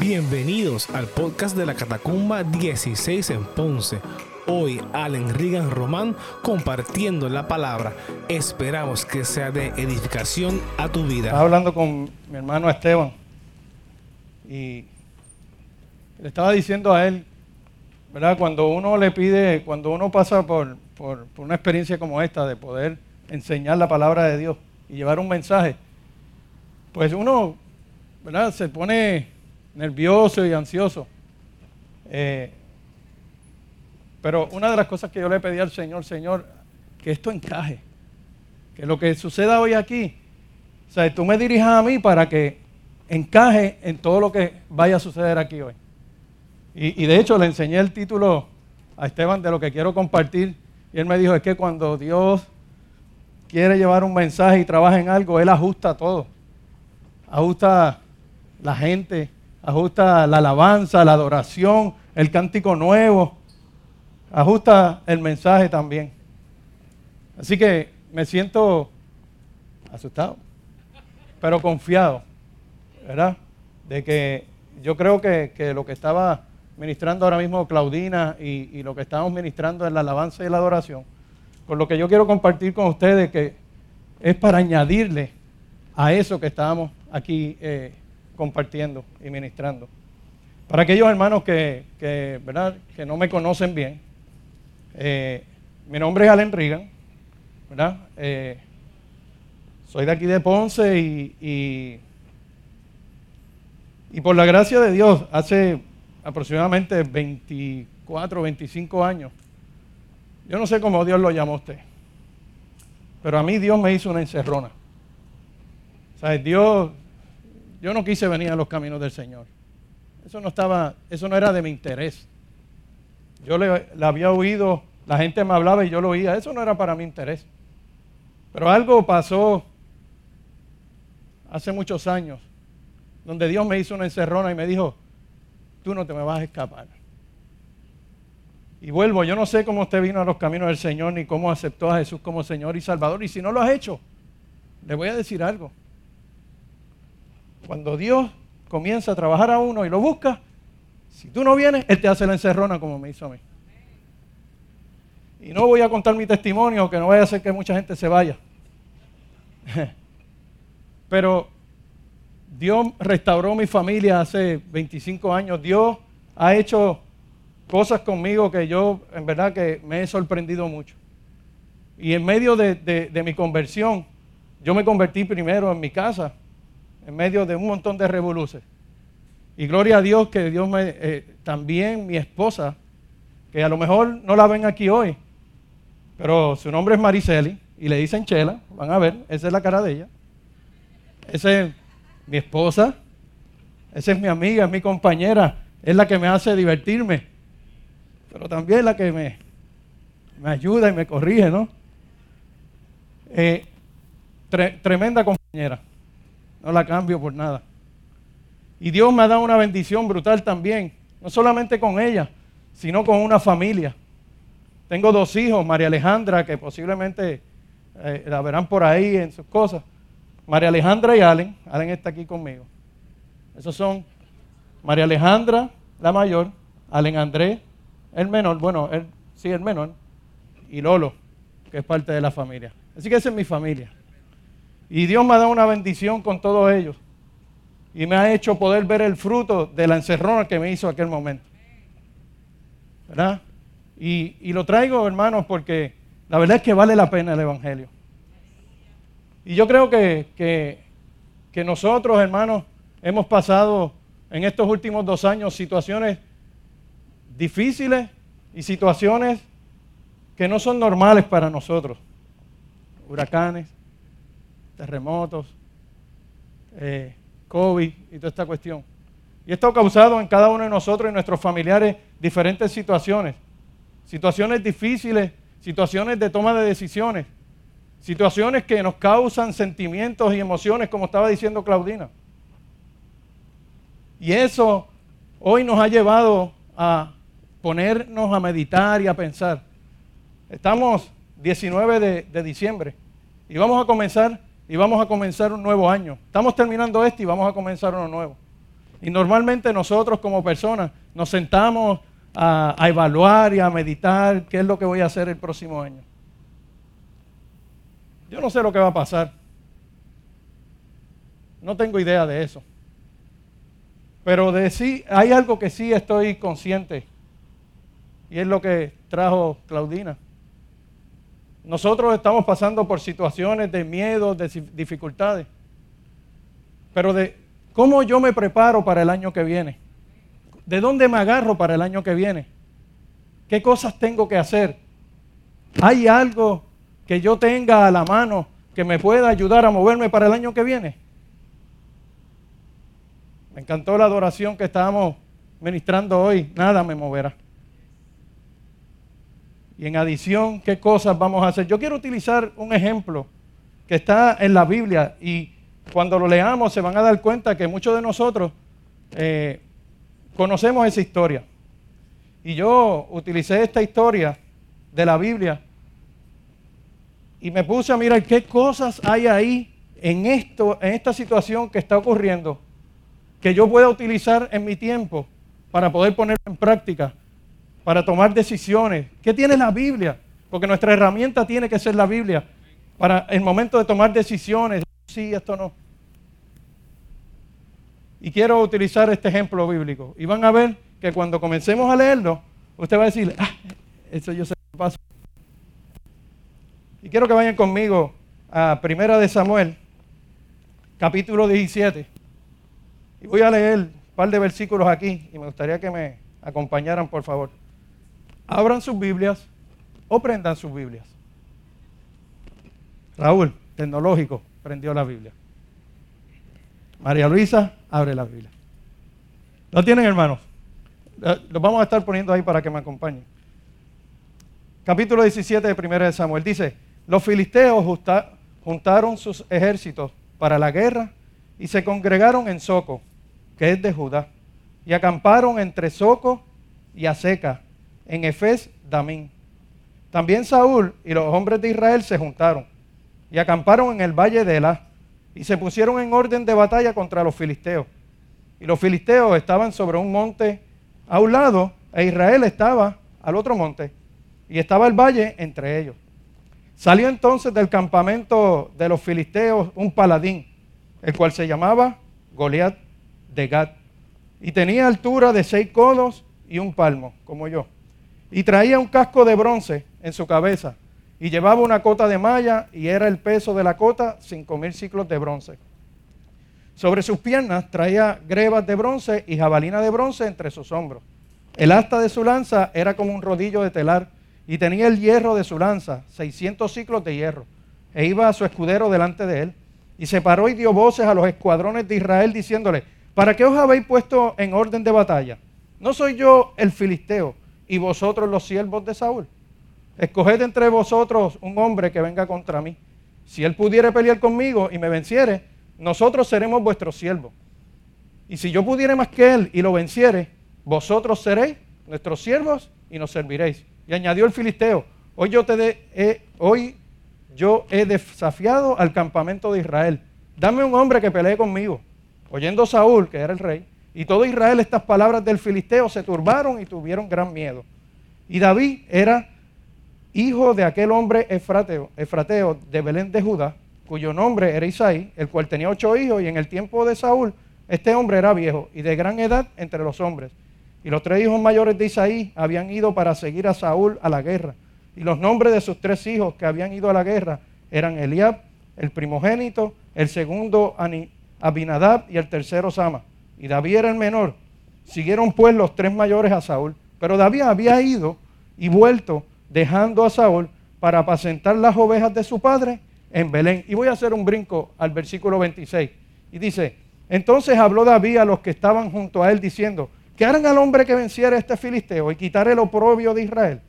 Bienvenidos al podcast de la Catacumba 16 en Ponce. Hoy Allen Rigan Román compartiendo la palabra. Esperamos que sea de edificación a tu vida. Estaba hablando con mi hermano Esteban y le estaba diciendo a él, ¿verdad? Cuando uno le pide, cuando uno pasa por, por, por una experiencia como esta de poder enseñar la palabra de Dios y llevar un mensaje, pues uno, ¿verdad? Se pone nervioso y ansioso. Eh, pero una de las cosas que yo le pedí al Señor, Señor, que esto encaje, que lo que suceda hoy aquí, o sea, tú me dirijas a mí para que encaje en todo lo que vaya a suceder aquí hoy. Y, y de hecho le enseñé el título a Esteban de lo que quiero compartir y él me dijo, es que cuando Dios quiere llevar un mensaje y trabaja en algo, Él ajusta todo. Ajusta la gente, ajusta la alabanza, la adoración, el cántico nuevo, ajusta el mensaje también. Así que me siento asustado, pero confiado, ¿verdad? De que yo creo que, lo que estaba ministrando ahora mismo Claudina y, y, lo que estamos ministrando en la alabanza y la adoración, con lo que yo quiero compartir con ustedes, que es para añadirle a eso que estábamos aquí eh, compartiendo y ministrando. Para aquellos hermanos que, ¿verdad? que no me conocen bien, eh, mi nombre es Allen Reagan, ¿verdad? Eh, soy de aquí de Ponce y, y, por la gracia de Dios, hace aproximadamente 24, 25 años, yo no sé cómo Dios lo llamó a usted, pero a mí Dios me hizo una encerrona. O sea, Dios yo no quise venir a los caminos del Señor. Eso no estaba, eso no era de mi interés. Yo le, había oído, la gente me hablaba y yo lo oía. Eso no era para mi interés. Pero algo pasó hace muchos años, donde Dios me hizo una encerrona y me dijo, tú no te me vas a escapar. Y vuelvo, yo no sé cómo usted vino a los caminos del Señor ni cómo aceptó a Jesús como Señor y Salvador. Y si no lo has hecho, le voy a decir algo. Cuando Dios comienza a trabajar a uno y lo busca, si tú no vienes, Él te hace la encerrona como me hizo a mí. Y no voy a contar mi testimonio, que no vaya a hacer que mucha gente se vaya. Pero Dios restauró mi familia hace 25 años. Dios ha hecho cosas conmigo que yo en verdad que me he sorprendido mucho. Y en medio de, de mi conversión, yo me convertí primero en mi casa en medio de un montón de revoluciones. Y gloria a Dios que Dios me, eh, también mi esposa, que a lo mejor no la ven aquí hoy, pero su nombre es Mariceli y le dicen Chela, van a ver, esa es la cara de ella. Esa es mi esposa, esa es mi amiga, es mi compañera, es la que me hace divertirme, pero también la que me, me ayuda y me corrige, ¿no? Eh, tremenda compañera. No la cambio por nada. Y Dios me ha dado una bendición brutal también, no solamente con ella, sino con una familia. Tengo dos hijos, María Alejandra, que posiblemente eh, la verán por ahí en sus cosas. María Alejandra y Allen. Allen está aquí conmigo. Esos son María Alejandra, la mayor, Allen Andrés, el menor, bueno, él sí, el menor, y Lolo, que es parte de la familia. Así que esa es mi familia. Y Dios me ha dado una bendición con todos ellos. Y me ha hecho poder ver el fruto de la encerrona que me hizo aquel momento. ¿Verdad? Y, lo traigo, hermanos, porque la verdad es que vale la pena el Evangelio. Y yo creo que, que, que nosotros, hermanos, hemos pasado en estos últimos dos años situaciones difíciles y situaciones que no son normales para nosotros. Huracanes, terremotos, eh, COVID y toda esta cuestión. Y esto ha causado en cada uno de nosotros y nuestros familiares diferentes situaciones. Situaciones difíciles, situaciones de toma de decisiones, situaciones que nos causan sentimientos y emociones, como estaba diciendo Claudina. Y eso hoy nos ha llevado a ponernos a meditar y a pensar. Estamos 19 de, de diciembre y vamos a comenzar y vamos a comenzar un nuevo año. Estamos terminando este y vamos a comenzar uno nuevo. Y normalmente nosotros como personas nos sentamos a, a, evaluar y a meditar qué es lo que voy a hacer el próximo año. Yo no sé lo que va a pasar. No tengo idea de eso. Pero de sí, hay algo que sí estoy consciente. Y es lo que trajo Claudina. Nosotros estamos pasando por situaciones de miedo, de dificultades. Pero de cómo yo me preparo para el año que viene. ¿De dónde me agarro para el año que viene? ¿Qué cosas tengo que hacer? ¿Hay algo que yo tenga a la mano que me pueda ayudar a moverme para el año que viene? Me encantó la adoración que estábamos ministrando hoy. Nada me moverá. Y en adición, ¿qué cosas vamos a hacer? Yo quiero utilizar un ejemplo que está en la Biblia y cuando lo leamos se van a dar cuenta que muchos de nosotros eh, conocemos esa historia. Y yo utilicé esta historia de la Biblia y me puse a mirar qué cosas hay ahí en, esto, en esta situación que está ocurriendo que yo pueda utilizar en mi tiempo para poder ponerlo en práctica para tomar decisiones. ¿Qué tiene la Biblia? Porque nuestra herramienta tiene que ser la Biblia para el momento de tomar decisiones. Sí, esto no. Y quiero utilizar este ejemplo bíblico. Y van a ver que cuando comencemos a leerlo, usted va a decir, ah, eso yo sé qué pasa. Y quiero que vayan conmigo a Primera de Samuel, capítulo 17. Y voy a leer un par de versículos aquí y me gustaría que me acompañaran, por favor abran sus Biblias o prendan sus Biblias. Raúl, tecnológico, prendió la Biblia. María Luisa, abre la Biblia. ¿Lo tienen, hermanos? Eh, Los vamos a estar poniendo ahí para que me acompañen. Capítulo 17 de 1 de Samuel dice, los filisteos juntaron sus ejércitos para la guerra y se congregaron en Soco, que es de Judá, y acamparon entre Soco y Aseca, en Efes Damín. También Saúl y los hombres de Israel se juntaron y acamparon en el valle de Elá y se pusieron en orden de batalla contra los filisteos. Y los filisteos estaban sobre un monte a un lado e Israel estaba al otro monte y estaba el valle entre ellos. Salió entonces del campamento de los filisteos un paladín, el cual se llamaba Goliat de Gad, y tenía altura de seis codos y un palmo, como yo y traía un casco de bronce en su cabeza y llevaba una cota de malla y era el peso de la cota cinco mil ciclos de bronce. Sobre sus piernas traía grebas de bronce y jabalina de bronce entre sus hombros. El asta de su lanza era como un rodillo de telar y tenía el hierro de su lanza, 600 ciclos de hierro. E iba a su escudero delante de él y se paró y dio voces a los escuadrones de Israel diciéndole, ¿para qué os habéis puesto en orden de batalla? ¿No soy yo el filisteo? Y vosotros los siervos de Saúl. Escoged entre vosotros un hombre que venga contra mí. Si él pudiere pelear conmigo y me venciere, nosotros seremos vuestros siervos. Y si yo pudiere más que él y lo venciere, vosotros seréis nuestros siervos y nos serviréis. Y añadió el filisteo, hoy yo, te hoy yo he desafiado al campamento de Israel. Dame un hombre que pelee conmigo. Oyendo Saúl, que era el rey, y todo Israel estas palabras del filisteo se turbaron y tuvieron gran miedo. Y David era hijo de aquel hombre efrateo, efrateo de Belén de Judá, cuyo nombre era Isaí, el cual tenía ocho hijos, y en el tiempo de Saúl este hombre era viejo y de gran edad entre los hombres. Y los tres hijos mayores de Isaí habían ido para seguir a Saúl a la guerra. Y los nombres de sus tres hijos que habían ido a la guerra eran Eliab, el primogénito, el segundo Abinadab y el tercero Sama y David era el menor. Siguieron pues los tres mayores a Saúl. Pero David había ido y vuelto dejando a Saúl para apacentar las ovejas de su padre en Belén. Y voy a hacer un brinco al versículo 26. Y dice, entonces habló David a los que estaban junto a él diciendo, que harán al hombre que venciera este filisteo y quitar el oprobio de Israel.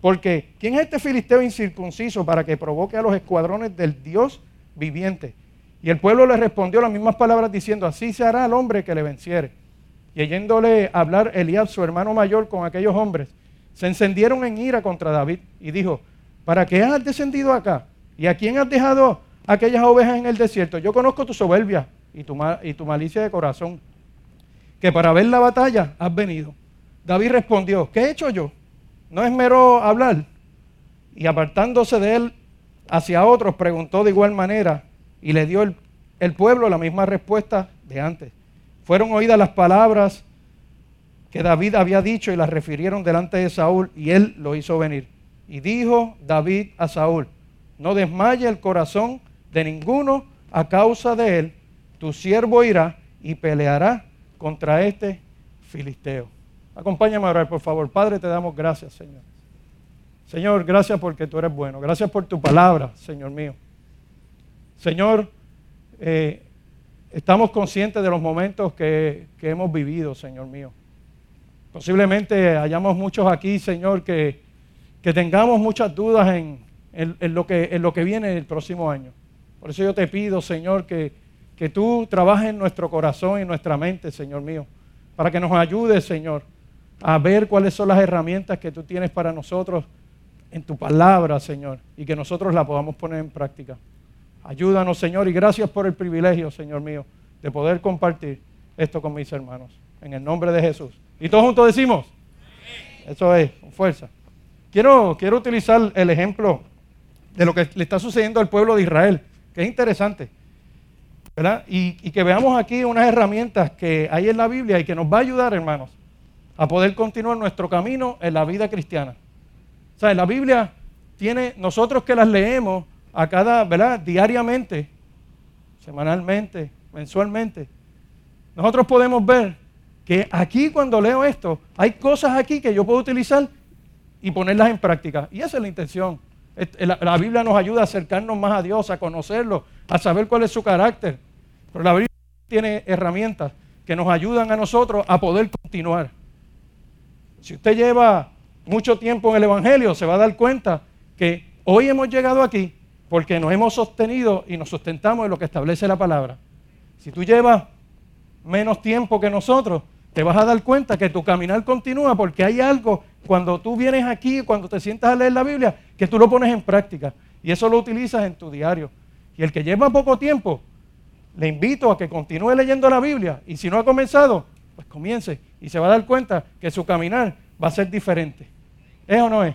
Porque, ¿quién es este filisteo incircunciso para que provoque a los escuadrones del Dios viviente? Y el pueblo le respondió las mismas palabras diciendo, así se hará al hombre que le venciere. Y oyéndole hablar Eliab, su hermano mayor, con aquellos hombres, se encendieron en ira contra David y dijo, ¿para qué has descendido acá? ¿Y a quién has dejado aquellas ovejas en el desierto? Yo conozco tu soberbia y tu, y tu malicia de corazón. que para ver la batalla has venido. David respondió, ¿qué he hecho yo? ¿No es mero hablar? Y apartándose de él hacia otros, preguntó de igual manera y le dio el, pueblo la misma respuesta de antes. Fueron oídas las palabras que David había dicho y las refirieron delante de Saúl y él lo hizo venir. Y dijo David a Saúl, no desmaye el corazón de ninguno a causa de él, tu siervo irá y peleará contra este filisteo. Acompáñame a orar, por favor. Padre, te damos gracias, Señor. Señor, gracias porque tú eres bueno. Gracias por tu palabra, Señor mío. Señor, eh, estamos conscientes de los momentos que, hemos vivido, Señor mío. Posiblemente hayamos muchos aquí, Señor, que, tengamos muchas dudas en, lo que, en viene el próximo año. Por eso yo te pido, Señor, que, que tú trabajes en nuestro corazón y nuestra mente, Señor mío, para que nos ayudes, Señor, a ver cuáles son las herramientas que tú tienes para nosotros en tu palabra, Señor, y que nosotros la podamos poner en práctica. Ayúdanos, Señor, y gracias por el privilegio, Señor mío, de poder compartir esto con mis hermanos. En el nombre de Jesús. Y todos juntos decimos, eso es, con fuerza. Quiero, quiero utilizar el ejemplo de lo que le está sucediendo al pueblo de Israel, que es interesante. ¿verdad? Y, y, que veamos aquí unas herramientas que hay en la Biblia y que nos va a ayudar, hermanos, a poder continuar nuestro camino en la vida cristiana. O sea, la Biblia tiene, nosotros que las leemos a cada, ¿verdad? Diariamente, semanalmente, mensualmente, nosotros podemos ver que aquí cuando leo esto, hay cosas aquí que yo puedo utilizar y ponerlas en práctica. Y esa es la intención. La, Biblia nos ayuda a acercarnos más a Dios, a conocerlo, a saber cuál es su carácter. Pero la Biblia tiene herramientas que nos ayudan a nosotros a poder continuar. Si usted lleva mucho tiempo en el Evangelio, se va a dar cuenta que hoy hemos llegado aquí porque nos hemos sostenido y nos sustentamos en lo que establece la palabra. Si tú llevas menos tiempo que nosotros, te vas a dar cuenta que tu caminar continúa porque hay algo cuando tú vienes aquí, cuando te sientas a leer la Biblia, que tú lo pones en práctica y eso lo utilizas en tu diario. Y el que lleva poco tiempo, le invito a que continúe leyendo la Biblia y si no ha comenzado, pues comience y se va a dar cuenta que su caminar va a ser diferente. ¿Es o no es?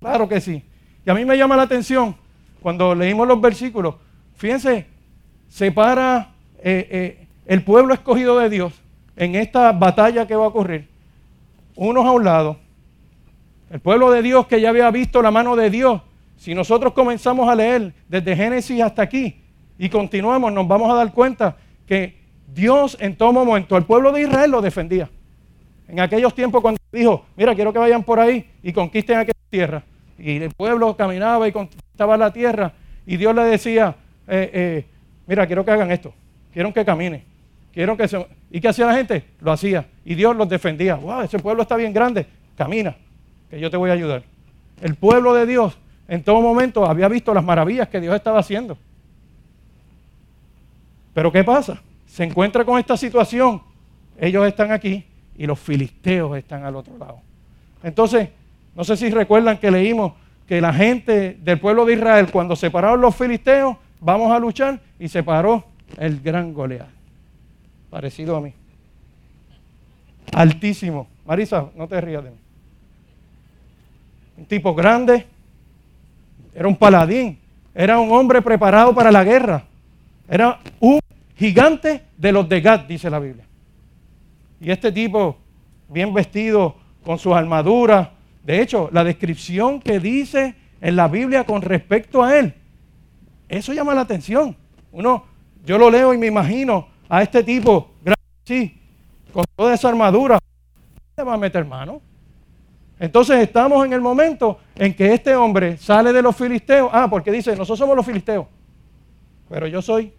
Claro que sí. Y a mí me llama la atención cuando leímos los versículos. Fíjense, separa eh, eh, el pueblo escogido de Dios en esta batalla que va a ocurrir. Unos a un lado. El pueblo de Dios que ya había visto la mano de Dios. Si nosotros comenzamos a leer desde Génesis hasta aquí y continuamos, nos vamos a dar cuenta que Dios en todo momento al pueblo de Israel lo defendía. En aquellos tiempos cuando dijo, mira, quiero que vayan por ahí y conquisten aquella tierra. Y el pueblo caminaba y conquistaba la tierra y Dios le decía, eh, eh, mira, quiero que hagan esto, quiero que caminen, quiero que se... ¿Y qué hacía la gente? Lo hacía. Y Dios los defendía. Wow, ese pueblo está bien grande, camina, que yo te voy a ayudar. El pueblo de Dios en todo momento había visto las maravillas que Dios estaba haciendo. Pero ¿qué pasa? Se encuentra con esta situación. Ellos están aquí y los filisteos están al otro lado. Entonces, no sé si recuerdan que leímos que la gente del pueblo de Israel, cuando separaron los filisteos, vamos a luchar, y separó el gran Goliat. Parecido a mí. Altísimo. Marisa, no te rías de mí. Un tipo grande, era un paladín, era un hombre preparado para la guerra, era un gigante de los de Gad, dice la Biblia. Y este tipo, bien vestido, con sus armaduras. De hecho, la descripción que dice en la Biblia con respecto a él, eso llama la atención. Uno, yo lo leo y me imagino a este tipo, sí, con toda esa armadura, ¿le va a meter mano? Entonces estamos en el momento en que este hombre sale de los filisteos. Ah, porque dice, nosotros somos los filisteos, pero yo soy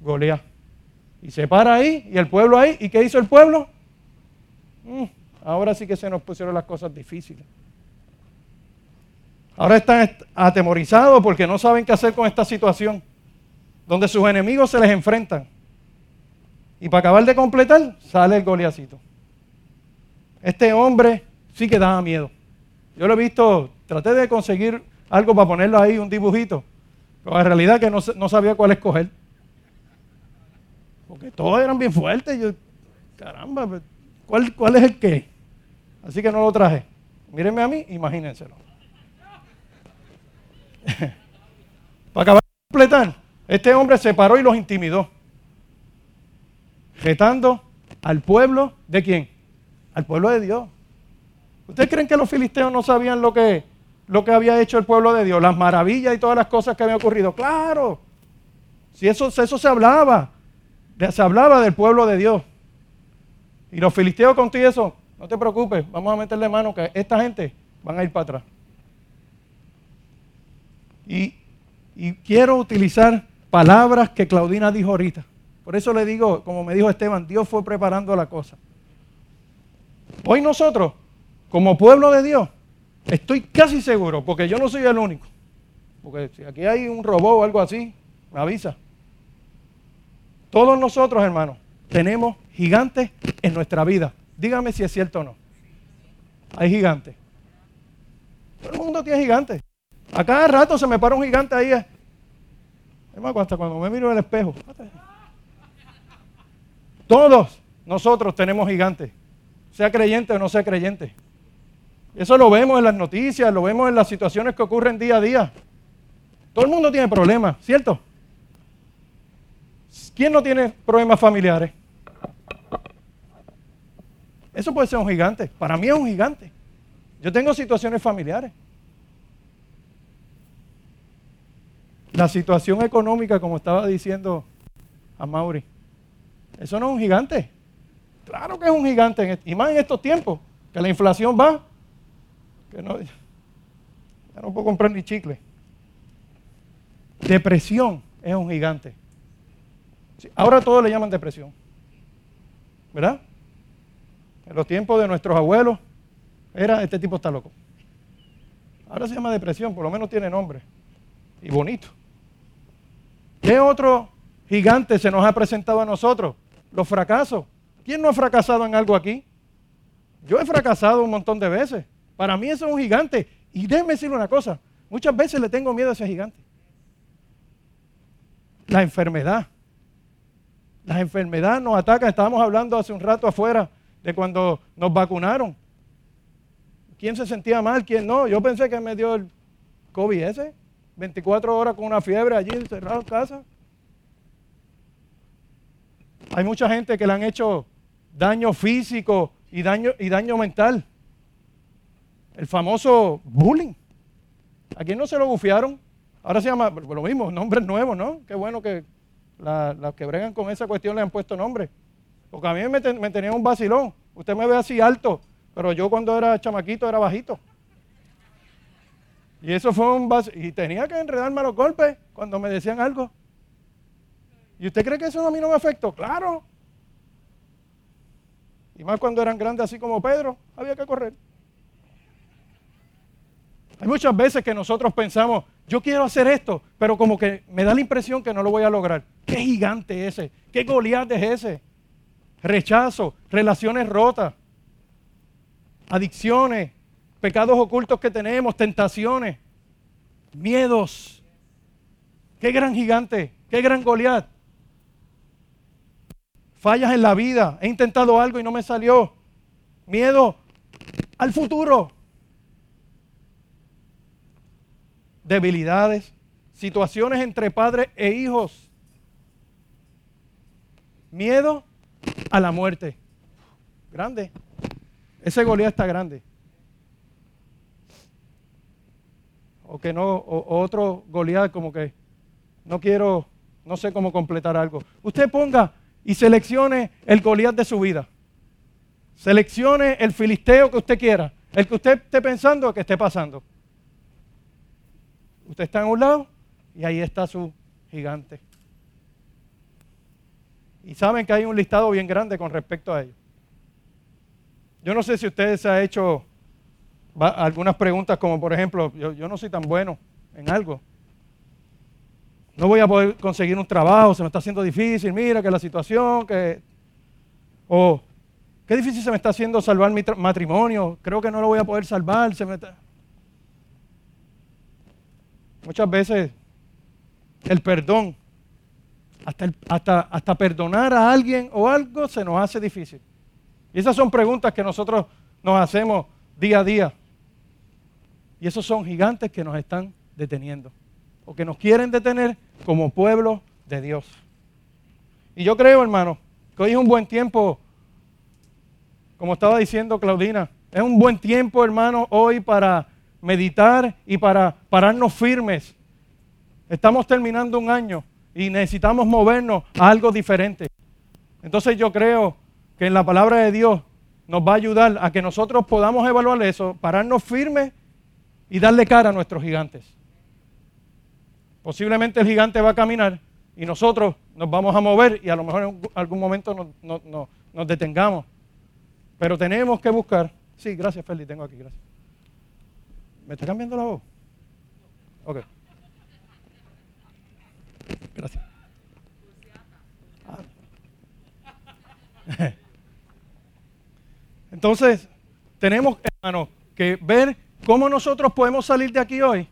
Goliat. Y se para ahí, y el pueblo ahí. ¿Y qué hizo el pueblo? Mm, ahora sí que se nos pusieron las cosas difíciles. Ahora están atemorizados porque no saben qué hacer con esta situación, donde sus enemigos se les enfrentan. Y para acabar de completar, sale el goliacito. Este hombre sí que daba miedo. Yo lo he visto, traté de conseguir algo para ponerlo ahí, un dibujito, pero en realidad que no, sabía cuál escoger. Porque todos eran bien fuertes. Yo, caramba, pues, ¿cuál, ¿cuál es el qué? Así que no lo traje. Mírenme a mí, imagínenselo. Para acabar de completar, este hombre se paró y los intimidó. Retando al pueblo de quién? Al pueblo de Dios. ¿Ustedes creen que los filisteos no sabían lo que, lo que había hecho el pueblo de Dios? Las maravillas y todas las cosas que habían ocurrido. Claro. Si eso, eso se hablaba. Se hablaba del pueblo de Dios. Y los filisteos contigo eso, no te preocupes, vamos a meterle mano que esta gente van a ir para atrás. Y, quiero utilizar palabras que Claudina dijo ahorita. Por eso le digo, como me dijo Esteban, Dios fue preparando la cosa. Hoy nosotros, como pueblo de Dios, estoy casi seguro, porque yo no soy el único. Porque si aquí hay un robot o algo así, me avisa. Todos nosotros, hermanos, tenemos gigantes en nuestra vida. Dígame si es cierto o no. Hay gigantes. Todo el mundo tiene gigantes. A cada rato se me para un gigante ahí. Es más, hasta cuando me miro en el espejo. Todos nosotros tenemos gigantes, sea creyente o no sea creyente. Eso lo vemos en las noticias, lo vemos en las situaciones que ocurren día a día. Todo el mundo tiene problemas, ¿cierto? ¿Quién no tiene problemas familiares? Eso puede ser un gigante. Para mí es un gigante. Yo tengo situaciones familiares. La situación económica, como estaba diciendo a Mauri, eso no es un gigante. Claro que es un gigante, y más en estos tiempos, que la inflación va, que no, ya no puedo comprar ni chicle. Depresión es un gigante. Ahora todos le llaman depresión. ¿Verdad? En los tiempos de nuestros abuelos era este tipo está loco. Ahora se llama depresión, por lo menos tiene nombre. Y bonito. ¿Qué otro gigante se nos ha presentado a nosotros? Los fracasos. ¿Quién no ha fracasado en algo aquí? Yo he fracasado un montón de veces. Para mí eso es un gigante. Y déjeme decirle una cosa. Muchas veces le tengo miedo a ese gigante. La enfermedad. Las enfermedades nos atacan. Estábamos hablando hace un rato afuera de cuando nos vacunaron. ¿Quién se sentía mal? ¿Quién no? Yo pensé que me dio el COVID ese. 24 horas con una fiebre allí encerrado en casa. Hay mucha gente que le han hecho daño físico y daño, y daño mental. El famoso bullying. ¿A quién no se lo bufiaron? Ahora se llama lo mismo, nombres nuevos, ¿no? Qué bueno que las que bregan con esa cuestión le han puesto nombre. Porque a mí me, tenía un vacilón. Usted me ve así alto, pero yo cuando era chamaquito era bajito. Y eso fue un vacilón. Y tenía que enredarme a los golpes cuando me decían algo. ¿Y usted cree que eso a mí no me afectó? Claro. Y más cuando eran grandes así como Pedro, había que correr. Hay muchas veces que nosotros pensamos, yo quiero hacer esto, pero como que me da la impresión que no lo voy a lograr. ¿Qué gigante ese? ¿Qué Goliat es ese? Rechazo, relaciones rotas, adicciones, pecados ocultos que tenemos, tentaciones, miedos. Qué gran gigante, qué gran Goliat. Fallas en la vida, he intentado algo y no me salió, miedo al futuro, debilidades, situaciones entre padres e hijos, miedo a la muerte. Grande. Ese Goliat está grande. O que no, o, otro Goliat como que no quiero, no sé cómo completar algo. Usted ponga y seleccione el Goliat de su vida. Seleccione el filisteo que usted quiera, el que usted esté pensando que esté pasando. Usted está en un lado y ahí está su gigante. Y saben que hay un listado bien grande con respecto a ello. Yo no sé si ustedes se ha hecho algunas preguntas como por ejemplo, yo, yo no soy tan bueno en algo no voy a poder conseguir un trabajo, se me está haciendo difícil, mira que la situación, que... O, qué difícil se me está haciendo salvar mi matrimonio, creo que no lo voy a poder salvar. Muchas veces el perdón, hasta, hasta, hasta perdonar a alguien o algo se nos hace difícil. Y esas son preguntas que nosotros nos hacemos día a día. Y esos son gigantes que nos están deteniendo o que nos quieren detener como pueblo de Dios. Y yo creo, hermano, que hoy es un buen tiempo, como estaba diciendo Claudina, es un buen tiempo, hermano, hoy para meditar y para pararnos firmes. Estamos terminando un año y necesitamos movernos a algo diferente. Entonces yo creo que en la palabra de Dios nos va a ayudar a que nosotros podamos evaluar eso, pararnos firmes y darle cara a nuestros gigantes. Posiblemente el gigante va a caminar y nosotros nos vamos a mover y a lo mejor en algún momento nos, detengamos. Pero tenemos que buscar. Sí, gracias, Feli, tengo aquí, gracias. ¿Me está cambiando la voz? Ok. Gracias. Entonces, tenemos, hermano, que ver cómo nosotros podemos salir de aquí hoy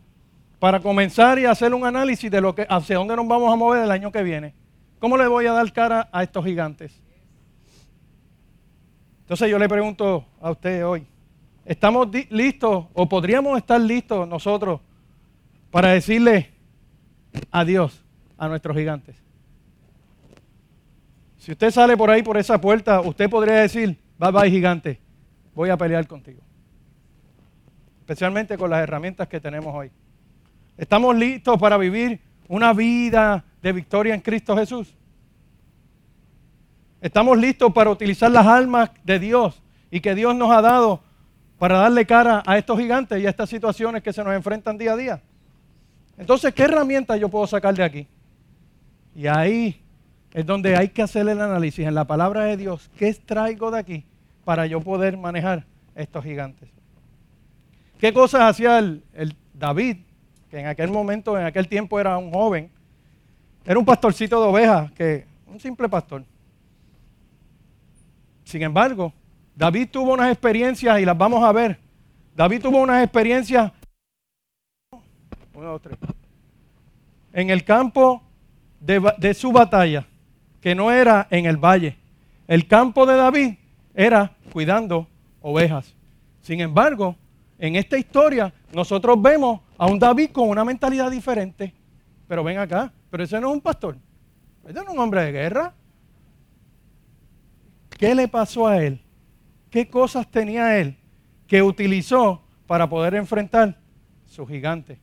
para comenzar y hacer un análisis de lo que, hacia dónde nos vamos a mover el año que viene. ¿Cómo le voy a dar cara a estos gigantes? Entonces yo le pregunto a usted hoy, ¿estamos listos o podríamos estar listos nosotros para decirle adiós a nuestros gigantes? Si usted sale por ahí, por esa puerta, usted podría decir, bye bye gigante, voy a pelear contigo. Especialmente con las herramientas que tenemos hoy. ¿Estamos listos para vivir una vida de victoria en Cristo Jesús? ¿Estamos listos para utilizar las almas de Dios y que Dios nos ha dado para darle cara a estos gigantes y a estas situaciones que se nos enfrentan día a día? Entonces, ¿qué herramientas yo puedo sacar de aquí? Y ahí es donde hay que hacer el análisis en la palabra de Dios. ¿Qué extraigo de aquí para yo poder manejar estos gigantes? ¿Qué cosas hacía el, David, que en aquel momento, en aquel tiempo era un joven? Era un pastorcito de ovejas, que un simple pastor. Sin embargo, David tuvo unas experiencias y las vamos a ver. David tuvo unas experiencias en el campo de su batalla que no era en el valle. El campo de David era cuidando ovejas. Sin embargo, en esta historia nosotros vemos a un David con una mentalidad diferente. Pero ven acá, pero ese no es un pastor. Ese no es un hombre de guerra. ¿Qué le pasó a él? ¿Qué cosas tenía él que utilizó para poder enfrentar su gigante?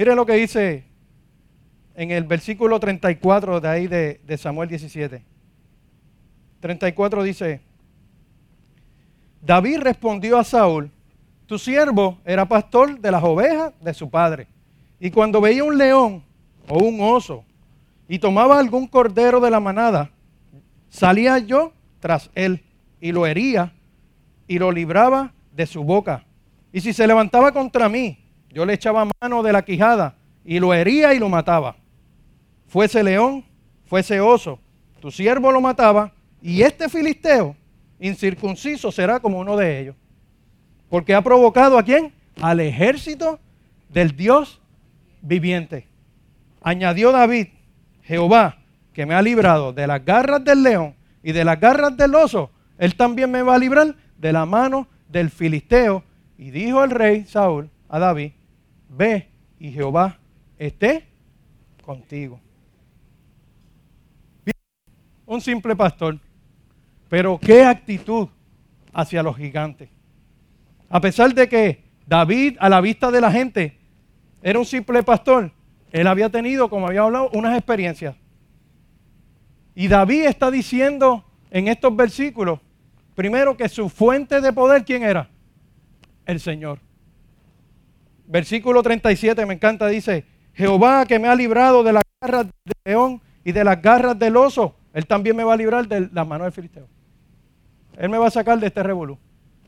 ¿Mm? Mire lo que dice en el versículo 34 de ahí de, Samuel 17. 34 dice, David respondió a Saúl, tu siervo era pastor de las ovejas de su padre. Y cuando veía un león o un oso y tomaba algún cordero de la manada, salía yo tras él y lo hería y lo libraba de su boca. Y si se levantaba contra mí, yo le echaba mano de la quijada y lo hería y lo mataba fuese león, fuese oso, tu siervo lo mataba, y este filisteo incircunciso será como uno de ellos. Porque ha provocado a quién? Al ejército del Dios viviente. Añadió David, Jehová, que me ha librado de las garras del león y de las garras del oso, él también me va a librar de la mano del filisteo. Y dijo el rey Saúl a David, ve y Jehová esté contigo un simple pastor, pero qué actitud hacia los gigantes. A pesar de que David, a la vista de la gente, era un simple pastor, él había tenido, como había hablado, unas experiencias. Y David está diciendo en estos versículos, primero que su fuente de poder, ¿quién era? El Señor. Versículo 37 me encanta, dice, Jehová que me ha librado de las garras del león y de las garras del oso, él también me va a librar de la mano del filisteo. Él me va a sacar de este revolú.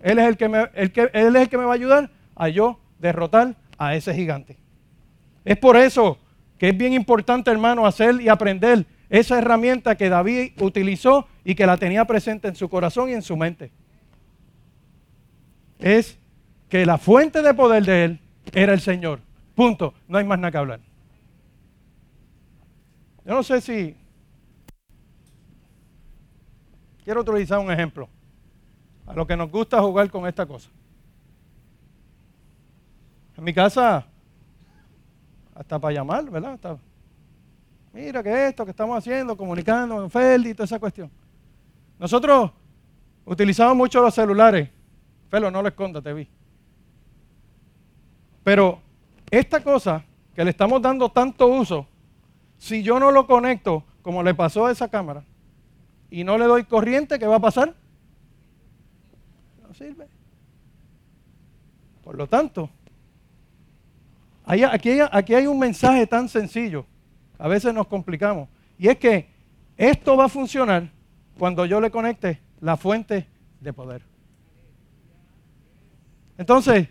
Él es el que me, el que, él es el que me va a ayudar a yo derrotar a ese gigante. Es por eso que es bien importante, hermano, hacer y aprender esa herramienta que David utilizó y que la tenía presente en su corazón y en su mente. Es que la fuente de poder de él era el Señor. Punto. No hay más nada que hablar. Yo no sé si Quiero utilizar un ejemplo. A lo que nos gusta jugar con esta cosa. En mi casa, hasta para llamar, ¿verdad? mira que esto que estamos haciendo, comunicando en Feldi y toda esa cuestión. Nosotros utilizamos mucho los celulares. Felo, no lo escondas, te vi. Pero esta cosa que le estamos dando tanto uso, si yo no lo conecto, como le pasó a esa cámara, y no le doy corriente, ¿qué va a pasar? No sirve. Por lo tanto, aquí, hay, aquí hay un mensaje tan sencillo. A veces nos complicamos. Y es que esto va a funcionar cuando yo le conecte la fuente de poder. Entonces,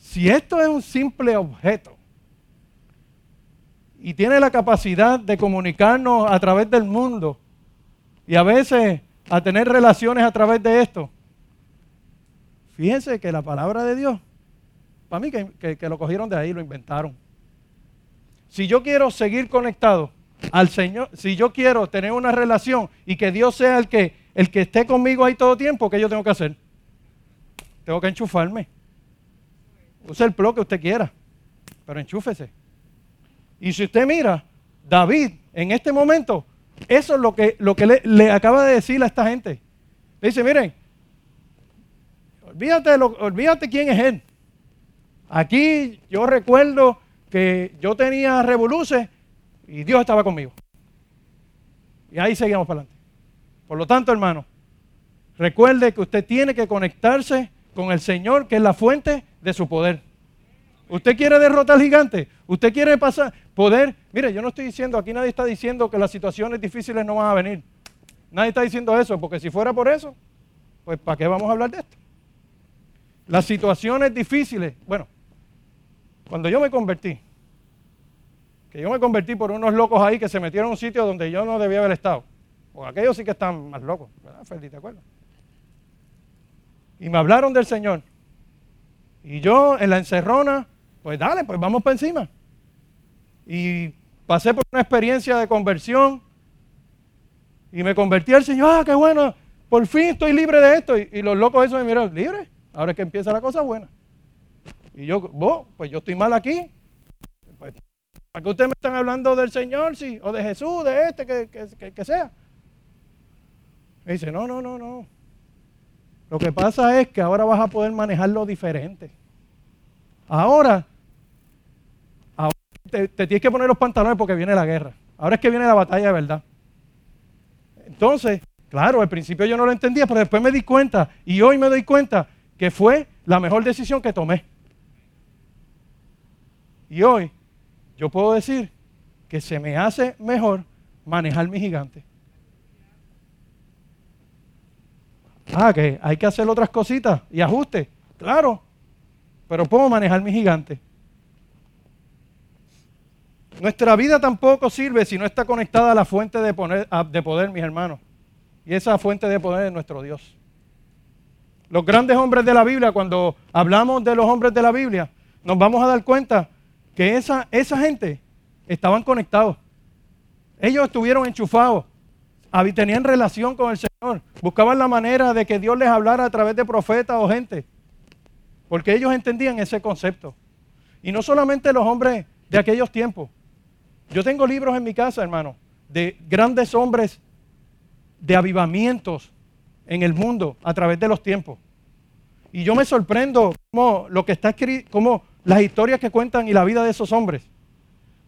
si esto es un simple objeto y tiene la capacidad de comunicarnos a través del mundo y a veces a tener relaciones a través de esto, fíjense que la palabra de Dios, para mí que, lo cogieron de ahí, lo inventaron. Si yo quiero seguir conectado al Señor, si yo quiero tener una relación y que Dios sea el que, el que esté conmigo ahí todo tiempo, ¿qué yo tengo que hacer? Tengo que enchufarme. Use el pro que usted quiera, pero enchúfese. Y si usted mira, David, en este momento, eso es lo que, lo que le, acaba de decir a esta gente. Le dice, miren, olvídate, olvídate quién es él. Aquí yo recuerdo que yo tenía revoluciones y Dios estaba conmigo. Y ahí seguimos para adelante. Por lo tanto, hermano, recuerde que usted tiene que conectarse con el Señor, que es la fuente de su poder. Usted quiere derrotar al gigante, usted quiere pasar, poder. Mire, yo no estoy diciendo, aquí nadie está diciendo que las situaciones difíciles no van a venir. Nadie está diciendo eso, porque si fuera por eso, pues ¿para qué vamos a hablar de esto? Las situaciones difíciles, bueno, cuando yo me convertí, que yo me convertí por unos locos ahí que se metieron en un sitio donde yo no debía haber estado. Porque aquellos sí que están más locos, ¿verdad, Feli? ¿Te acuerdas? Y me hablaron del Señor. Y yo en la encerrona, pues dale, pues vamos para encima. Y pasé por una experiencia de conversión. Y me convertí al Señor. Ah, qué bueno. Por fin estoy libre de esto. Y, los locos esos me miraron, libre. Ahora es que empieza la cosa buena. Y yo, vos, pues yo estoy mal aquí. Pues, ¿Para qué ustedes me están hablando del Señor? Sí, o de Jesús, de este, que, que, que sea. Me dice, no, no, no, no. Lo que pasa es que ahora vas a poder manejarlo diferente. Ahora, te, tienes que poner los pantalones porque viene la guerra. Ahora es que viene la batalla de verdad. Entonces, claro, al principio yo no lo entendía, pero después me di cuenta y hoy me doy cuenta que fue la mejor decisión que tomé. Y hoy yo puedo decir que se me hace mejor manejar mi gigante. Ah, que hay que hacer otras cositas y ajustes. Claro, pero puedo manejar mi gigante. Nuestra vida tampoco sirve si no está conectada a la fuente de, de poder, mis hermanos. Y esa fuente de poder es nuestro Dios. Los grandes hombres de la Biblia, cuando hablamos de los hombres de la Biblia, nos vamos a dar cuenta que esa, esa gente estaban conectados. Ellos estuvieron enchufados tenían relación con el Señor, buscaban la manera de que Dios les hablara a través de profetas o gente, porque ellos entendían ese concepto. Y no solamente los hombres de aquellos tiempos. Yo tengo libros en mi casa, hermano, de grandes hombres de avivamientos en el mundo a través de los tiempos. Y yo me sorprendo como lo que está escrito, como las historias que cuentan y la vida de esos hombres.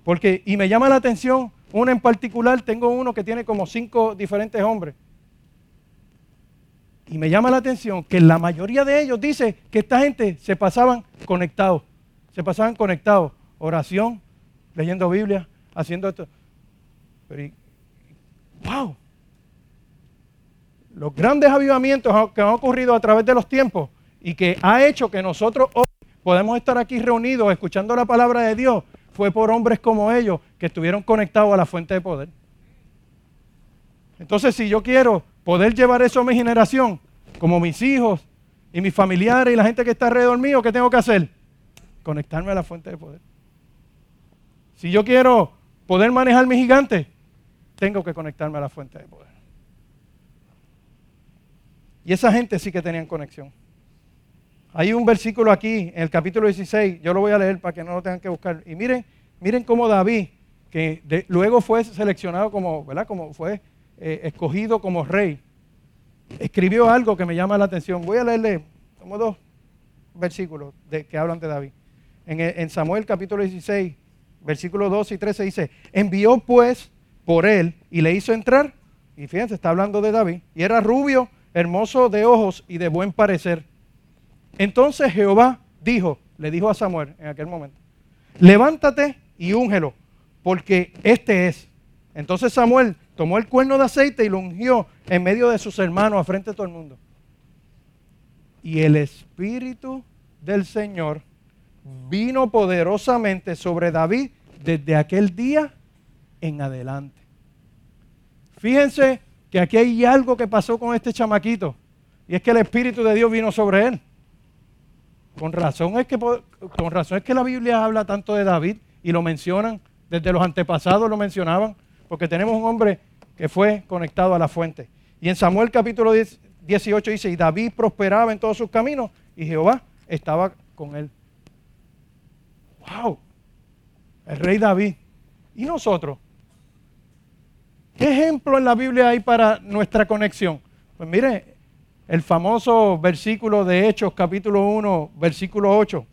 Porque, y me llama la atención uno en particular, tengo uno que tiene como cinco diferentes hombres. Y me llama la atención que la mayoría de ellos dice que esta gente se pasaban conectados. Se pasaban conectados. Oración, leyendo Biblia, haciendo esto. Pero, wow. Los grandes avivamientos que han ocurrido a través de los tiempos y que ha hecho que nosotros hoy podemos estar aquí reunidos escuchando la palabra de Dios fue por hombres como ellos que estuvieron conectados a la fuente de poder. Entonces, si yo quiero poder llevar eso a mi generación, como mis hijos y mis familiares y la gente que está alrededor mío, ¿qué tengo que hacer? Conectarme a la fuente de poder. Si yo quiero poder manejar mi gigante, tengo que conectarme a la fuente de poder. Y esa gente sí que tenían conexión. Hay un versículo aquí, en el capítulo 16, yo lo voy a leer para que no lo tengan que buscar. Y miren, miren cómo David, que luego fue seleccionado como, ¿verdad? Como fue eh, escogido como rey, escribió algo que me llama la atención. Voy a leerle como dos versículos de, que hablan de David. En, en Samuel capítulo 16, versículos 2 y 13 dice, envió pues por él y le hizo entrar, y fíjense, está hablando de David, y era rubio, hermoso de ojos y de buen parecer. Entonces Jehová dijo, le dijo a Samuel en aquel momento, levántate y úngelo, porque este es. Entonces Samuel tomó el cuerno de aceite y lo ungió en medio de sus hermanos, a frente de todo el mundo. Y el Espíritu del Señor vino poderosamente sobre David desde aquel día en adelante. Fíjense que aquí hay algo que pasó con este chamaquito. Y es que el Espíritu de Dios vino sobre él. Con razón es que, con razón es que la Biblia habla tanto de David y lo mencionan, desde los antepasados lo mencionaban, porque tenemos un hombre que fue conectado a la fuente. Y en Samuel capítulo 18 dice, y David prosperaba en todos sus caminos y Jehová estaba con él. ¡Wow! El rey David. ¿Y nosotros? ¿Qué ejemplo en la Biblia hay para nuestra conexión? Pues mire, el famoso versículo de Hechos capítulo 1, versículo 8.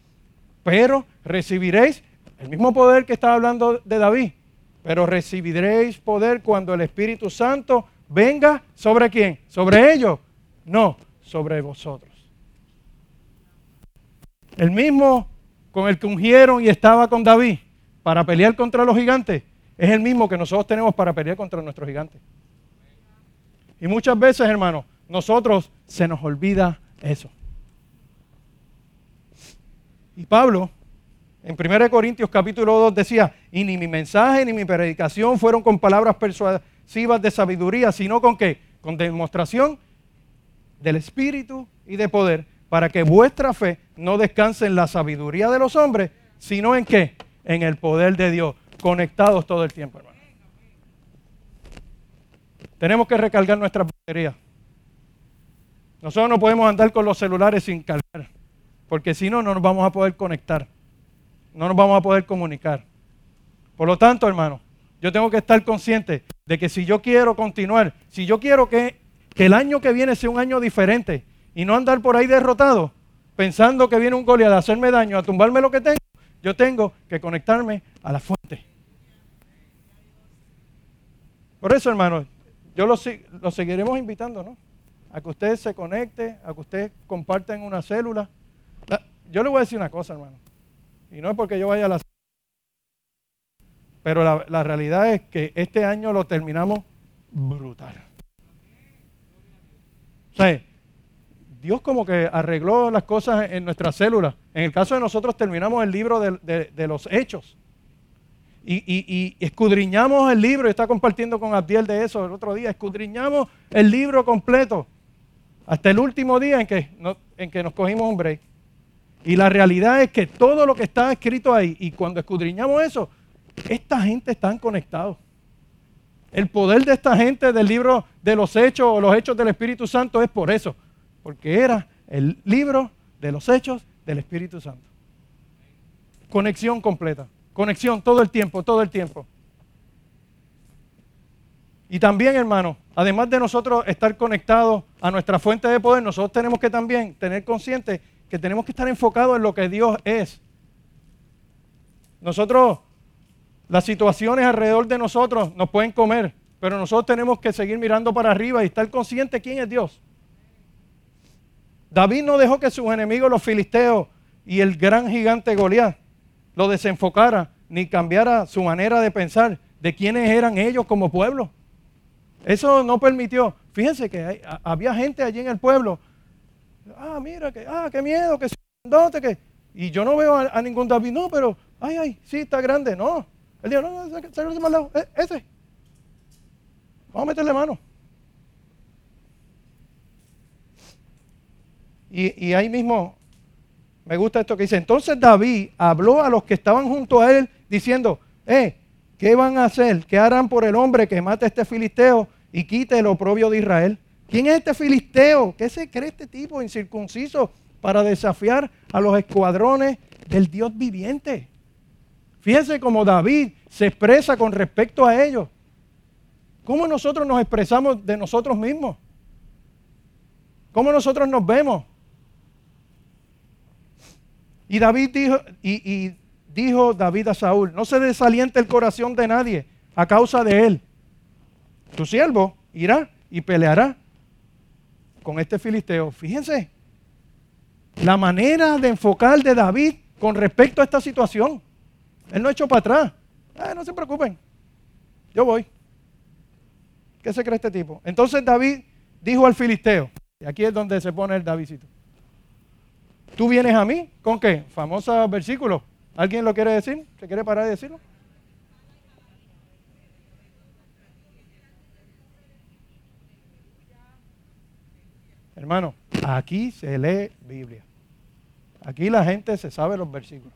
Pero recibiréis el mismo poder que estaba hablando de David. Pero recibiréis poder cuando el Espíritu Santo venga sobre quién? ¿Sobre ellos? No, sobre vosotros. El mismo con el que ungieron y estaba con David para pelear contra los gigantes es el mismo que nosotros tenemos para pelear contra nuestros gigantes. Y muchas veces, hermanos, nosotros se nos olvida eso. Y Pablo, en 1 Corintios capítulo 2 decía, y ni mi mensaje ni mi predicación fueron con palabras persuasivas de sabiduría, sino con qué? Con demostración del Espíritu y de poder, para que vuestra fe no descanse en la sabiduría de los hombres, sino en qué? En el poder de Dios, conectados todo el tiempo, hermano. Tenemos que recargar nuestra batería. Nosotros no podemos andar con los celulares sin cargar, porque si no, no nos vamos a poder conectar, no nos vamos a poder comunicar. Por lo tanto, hermano, yo tengo que estar consciente de que si yo quiero continuar, si yo quiero que, que el año que viene sea un año diferente y no andar por ahí derrotado, pensando que viene un Goliat a hacerme daño, a tumbarme lo que tengo, yo tengo que conectarme a la fuente. Por eso, hermano, yo lo, lo seguiremos invitando, ¿no? a que usted se conecte, a que usted comparta en una célula. Yo le voy a decir una cosa, hermano. Y no es porque yo vaya a la pero la, la realidad es que este año lo terminamos brutal. O sea, Dios como que arregló las cosas en nuestras células. En el caso de nosotros terminamos el libro de, de, los hechos. Y, y, y, escudriñamos el libro, está compartiendo con Abdiel de eso el otro día, escudriñamos el libro completo. Hasta el último día en que, en que nos cogimos un break. Y la realidad es que todo lo que está escrito ahí, y cuando escudriñamos eso, esta gente está conectados. El poder de esta gente del libro de los hechos o los hechos del Espíritu Santo es por eso, porque era el libro de los hechos del Espíritu Santo. Conexión completa, conexión todo el tiempo, todo el tiempo. Y también, hermano, además de nosotros estar conectados a nuestra fuente de poder, nosotros tenemos que también tener consciente que tenemos que estar enfocados en lo que Dios es. Nosotros, las situaciones alrededor de nosotros nos pueden comer, pero nosotros tenemos que seguir mirando para arriba y estar conscientes quién es Dios. David no dejó que sus enemigos, los filisteos y el gran gigante Goliat, lo desenfocara ni cambiara su manera de pensar de quiénes eran ellos como pueblo. Eso no permitió. Fíjense que había gente allí en el pueblo. Ah, mira, que, ah, qué miedo, que dónde, que. Y yo no veo a, ningún David, no, pero, ay, ay, sí, está grande. No. Él dijo, no, no, ese más lado, e, ese. Vamos a meterle mano. Y, y, ahí mismo, me gusta esto que dice, entonces David habló a los que estaban junto a él diciendo, eh, ¿Qué van a hacer? ¿Qué harán por el hombre que mate a este filisteo y quite el oprobio de Israel? ¿Quién es este filisteo? ¿Qué se cree este tipo incircunciso para desafiar a los escuadrones del Dios viviente? Fíjense cómo David se expresa con respecto a ellos. ¿Cómo nosotros nos expresamos de nosotros mismos? ¿Cómo nosotros nos vemos? Y David dijo, y, dijo David a Saúl, no se desaliente el corazón de nadie a causa de él. Tu siervo irá y peleará con este filisteo. Fíjense, la manera de enfocar de David con respecto a esta situación. Él no echó para atrás. Ah, no se preocupen, yo voy. ¿Qué se cree este tipo? Entonces David dijo al filisteo, y aquí es donde se pone el Davidcito. Tú vienes a mí, ¿con qué? Famoso versículo. ¿Alguien lo quiere decir? ¿Se quiere parar de decirlo? Hermano, aquí se lee Biblia. Aquí la gente se sabe los versículos.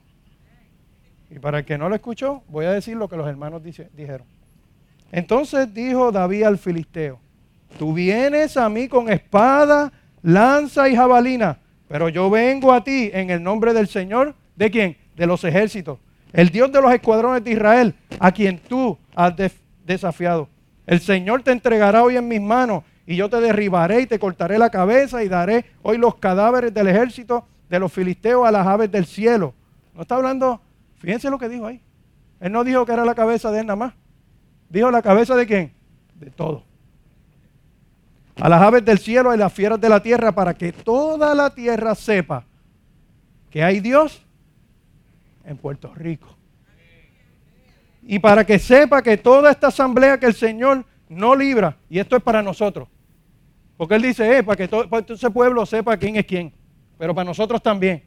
Y para el que no lo escuchó, voy a decir lo que los hermanos dijeron. Entonces dijo David al filisteo, tú vienes a mí con espada, lanza y jabalina, pero yo vengo a ti en el nombre del Señor, ¿de quién? De los ejércitos, el Dios de los escuadrones de Israel, a quien tú has desafiado. El Señor te entregará hoy en mis manos y yo te derribaré y te cortaré la cabeza y daré hoy los cadáveres del ejército de los filisteos a las aves del cielo. No está hablando, fíjense lo que dijo ahí. Él no dijo que era la cabeza de él nada más. Dijo la cabeza de quién? De todo. A las aves del cielo y las fieras de la tierra para que toda la tierra sepa que hay Dios en Puerto Rico. Y para que sepa que toda esta asamblea que el Señor no libra, y esto es para nosotros, porque Él dice, eh, para que todo, ese pueblo sepa quién es quién, pero para nosotros también.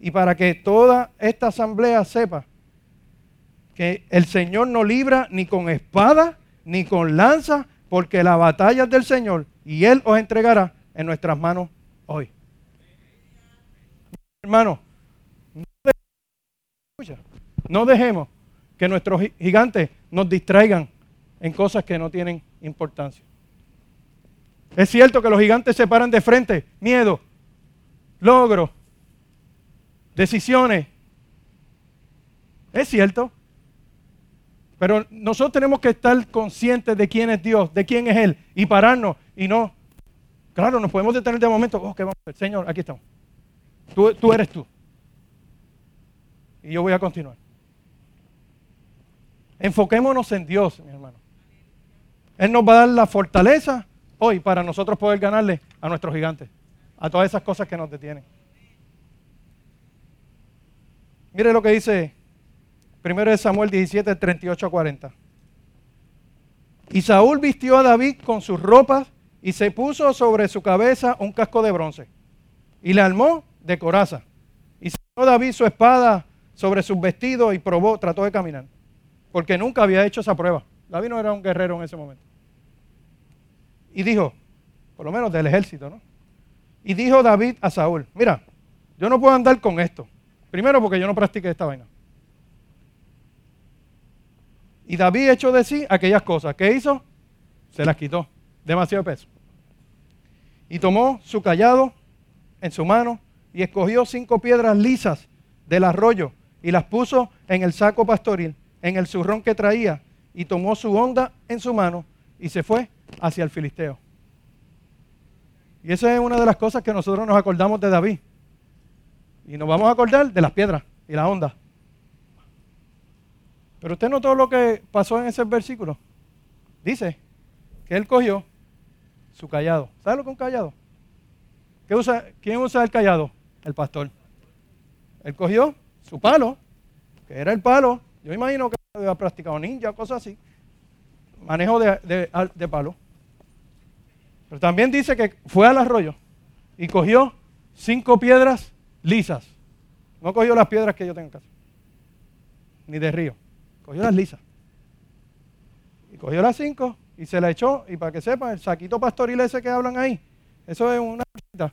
Y para que toda esta asamblea sepa que el Señor no libra ni con espada, ni con lanza, porque la batalla es del Señor y Él os entregará en nuestras manos hoy. Hermano, no dejemos que nuestros gigantes nos distraigan en cosas que no tienen importancia. Es cierto que los gigantes se paran de frente, miedo, logro, decisiones. Es cierto. Pero nosotros tenemos que estar conscientes de quién es Dios, de quién es Él, y pararnos y no. Claro, nos podemos detener de momento. Oh, vamos a Señor, aquí estamos. Tú, tú eres tú. Y yo voy a continuar. Enfoquémonos en Dios, mi hermano. Él nos va a dar la fortaleza hoy para nosotros poder ganarle a nuestros gigantes, a todas esas cosas que nos detienen. Mire lo que dice 1 Samuel 17, 38 a 40. Y Saúl vistió a David con sus ropas y se puso sobre su cabeza un casco de bronce y le armó de coraza. Y sacó David su espada sobre sus vestidos y probó, trató de caminar, porque nunca había hecho esa prueba. David no era un guerrero en ese momento. Y dijo, por lo menos del ejército, ¿no? Y dijo David a Saúl, mira, yo no puedo andar con esto. Primero porque yo no practiqué esta vaina. Y David echó de sí aquellas cosas. ¿Qué hizo? Se las quitó. Demasiado peso. Y tomó su callado en su mano y escogió cinco piedras lisas del arroyo y las puso en el saco pastoril, en el zurrón que traía, y tomó su onda en su mano y se fue hacia el filisteo. Y esa es una de las cosas que nosotros nos acordamos de David. Y nos vamos a acordar de las piedras y la onda. Pero usted notó lo que pasó en ese versículo. Dice que él cogió su callado. ¿Sabe lo que es un callado? usa, ¿Quién usa el callado? El pastor. Él cogió su palo, que era el palo. Yo imagino que había practicado ninja, cosas así manejo de, palo. Pero también dice que fue al arroyo y cogió cinco piedras lisas. No cogió las piedras que yo tengo en casa, ni de río. Cogió las lisas. Y cogió las cinco y se la echó. Y para que sepan, el saquito pastoril ese que hablan ahí, eso es una cosita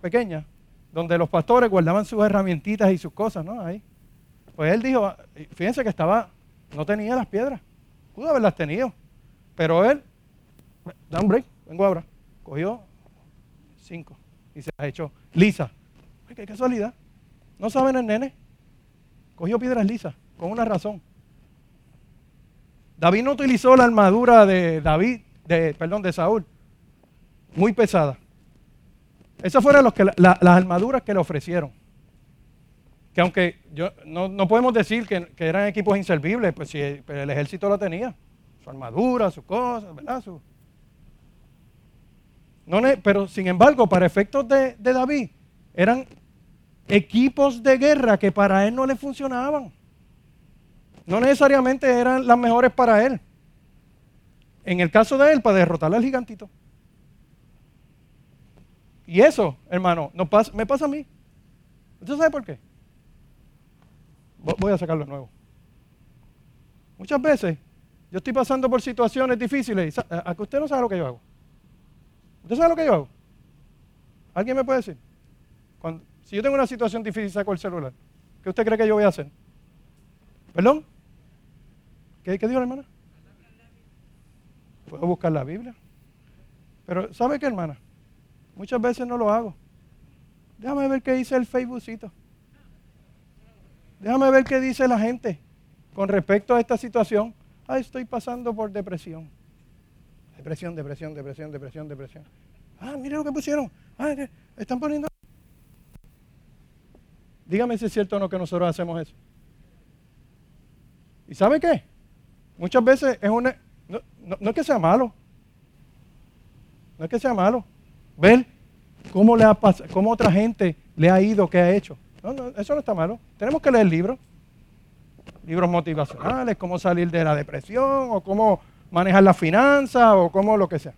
pequeña, donde los pastores guardaban sus herramientitas y sus cosas, ¿no? Ahí. Pues él dijo, fíjense que estaba, no tenía las piedras. Pudo haberlas tenido. Pero él Da un break, vengo ahora. Cogió cinco y se las echó. Lisa. Ay, qué casualidad. ¿No saben el nene? Cogió piedras lisas, con una razón. David no utilizó la armadura de David, de, perdón, de Saúl, muy pesada. Esas fueron los que, las armaduras que le ofrecieron. Que aunque yo, no, podemos decir que, eran equipos inservibles, pues si el, el ejército lo tenía. Su armadura, sus cosas, ¿verdad? Su, no, pero sin embargo, para efectos de, David, eran equipos de guerra que para él no le funcionaban. No necesariamente eran las mejores para él. En el caso de él, para derrotar al gigantito. Y eso, hermano, me pasa a mí. ¿Usted sabe por qué? Voy a sacarlo de nuevo. Muchas veces yo estoy pasando por situaciones difíciles a que usted no sabe lo que yo hago. ¿Usted sabe lo que yo hago? ¿Alguien me puede decir? si yo tengo una situación difícil, saco el celular. ¿Qué usted cree que yo voy a hacer? ¿Perdón? ¿Qué, qué dijo la hermana? Puedo buscar la Biblia. Pero ¿sabe qué, hermana? Muchas veces no lo hago. Déjame ver qué dice el Facebookcito. Déjame ver qué dice la gente con respecto a esta situación. Ay, estoy pasando por depresión. Depresión, depresión, depresión, depresión, depresión. Ah, mire lo que pusieron. Ah, están poniendo. Dígame si es cierto o no que nosotros hacemos eso. ¿Y sabe qué? Muchas veces es una. No, es que sea malo. No es que sea malo. Ver cómo, le ha cómo otra gente le ha ido, qué ha hecho. No, no, eso no está malo. Tenemos que leer libros. Libros motivacionales, cómo salir de la depresión o cómo manejar la finanza o como lo que sea.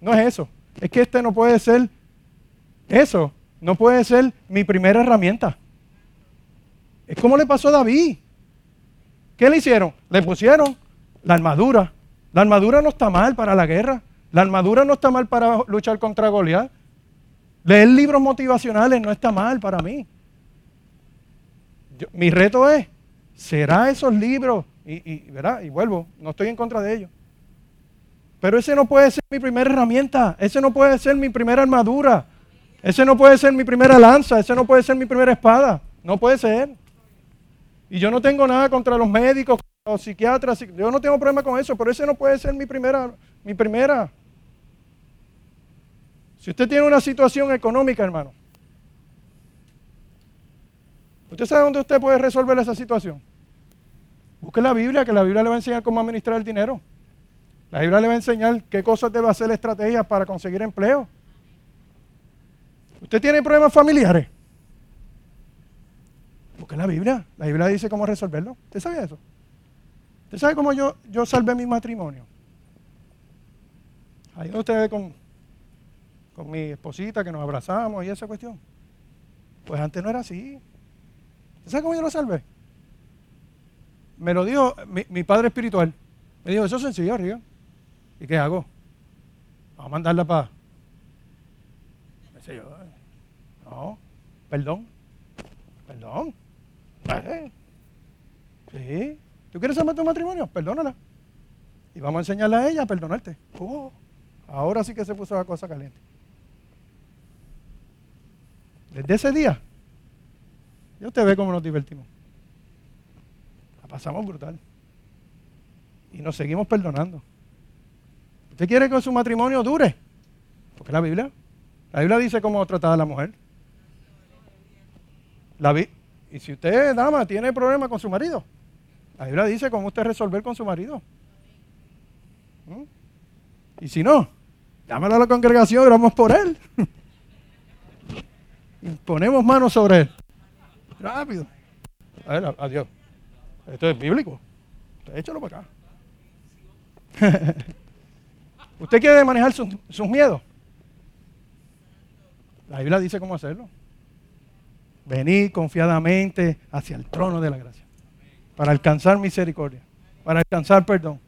No es eso. Es que este no puede ser eso. No puede ser mi primera herramienta. Es como le pasó a David. ¿Qué le hicieron? Le pusieron la armadura. La armadura no está mal para la guerra. La armadura no está mal para luchar contra Goliat. Leer libros motivacionales no está mal para mí. mi reto es, ¿será esos libros y, y vuelvo, no estoy en contra de ello. Pero ese no puede ser mi primera herramienta, ese no puede ser mi primera armadura, ese no puede ser mi primera lanza, ese no puede ser mi primera espada, no puede ser. Y yo no tengo nada contra los médicos, los psiquiatras, yo no tengo problema con eso, pero ese no puede ser mi primera, mi primera. Si usted tiene una situación económica, hermano, ¿usted sabe dónde usted puede resolver esa situación? Busque la Biblia, que la Biblia le va a enseñar cómo administrar el dinero. La Biblia le va a enseñar qué cosas debe hacer estrategias para conseguir empleo. ¿Usted tiene problemas familiares? Busque la Biblia. La Biblia dice cómo resolverlo. ¿Usted sabe eso? ¿Usted sabe cómo yo, yo salvé mi matrimonio? Ahí usted con, con mi esposita que nos abrazamos y esa cuestión. Pues antes no era así. ¿Usted sabe cómo yo lo salvé? Me lo dijo mi, padre espiritual. Me dijo, eso es sencillo, arriba. ¿Y qué hago? Vamos a mandarla para... Me yo, no, perdón, perdón. Sí, ¿tú quieres salvar tu matrimonio? Perdónala. Y vamos a enseñarle a ella a perdonarte. Oh, ahora sí que se puso la cosa caliente. Desde ese día, yo te ve cómo nos divertimos pasamos brutal. Y nos seguimos perdonando. ¿Usted quiere que su matrimonio dure? Porque la Biblia. La Biblia dice cómo tratar a la mujer. La y si usted, dama, tiene problemas con su marido, la Biblia dice cómo usted resolver con su marido. ¿Mm? Y si no, llámalo a la congregación y oramos por él. ponemos manos sobre él. Rápido. A ver, adiós. Esto es bíblico. Échalo para acá. ¿Usted quiere manejar sus, miedos? La Biblia dice cómo hacerlo. Venir confiadamente hacia el trono de la gracia. Para alcanzar misericordia. Para alcanzar perdón.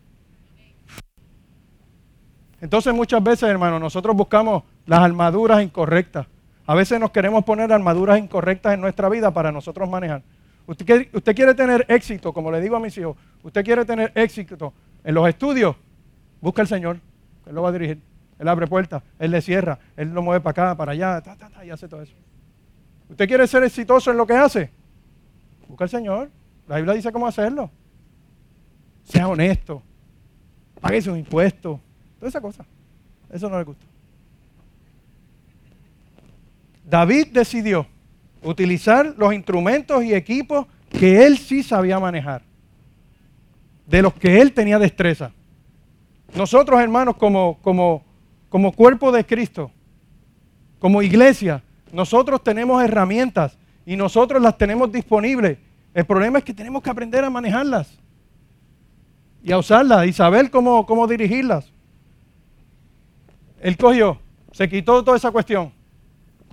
Entonces muchas veces, hermano, nosotros buscamos las armaduras incorrectas. A veces nos queremos poner armaduras incorrectas en nuestra vida para nosotros manejar. Usted quiere, tener éxito, como le digo a mis hijos, usted quiere tener éxito en los estudios, Busca al Señor, Él lo va a dirigir. Él abre puertas, Él le cierra, Él lo mueve para acá, para allá, y hace todo eso. ¿Usted quiere ser exitoso en lo que hace? Busca al Señor. La Biblia dice cómo hacerlo. Sea honesto. Pague sus impuestos. Toda esa cosa. Eso no le gusta. David decidió utilizar los instrumentos y equipos que él sí sabía manejar, de los que él tenía destreza. Nosotros, hermanos, como, como, como cuerpo de Cristo, como iglesia, nosotros tenemos herramientas y nosotros las tenemos disponibles. El problema es que tenemos que aprender a manejarlas y a usarlas y saber cómo, cómo dirigirlas. Él cogió, se quitó toda esa cuestión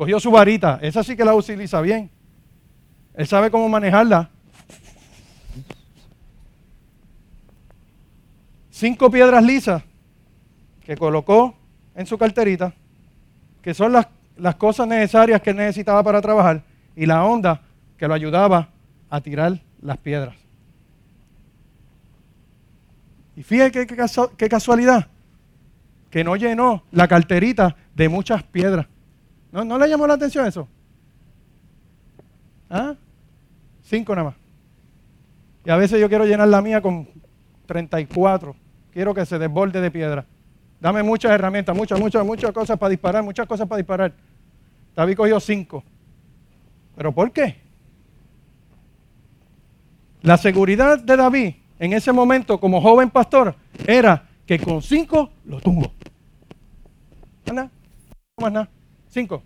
Cogió su varita, esa sí que la utiliza bien. Él sabe cómo manejarla. Cinco piedras lisas que colocó en su carterita, que son las, las cosas necesarias que él necesitaba para trabajar, y la onda que lo ayudaba a tirar las piedras. Y fíjate qué casualidad, que no llenó la carterita de muchas piedras. ¿No, le llamó la atención eso? ¿Ah? Cinco nada más. Y a veces yo quiero llenar la mía con 34. Quiero que se desborde de piedra. Dame muchas herramientas, muchas, muchas, muchas cosas para disparar, muchas cosas para disparar. David cogió cinco. ¿Pero por qué? La seguridad de David en ese momento como joven pastor era que con cinco lo tumbo. ¿Anda? ¿Cómo nada? Cinco.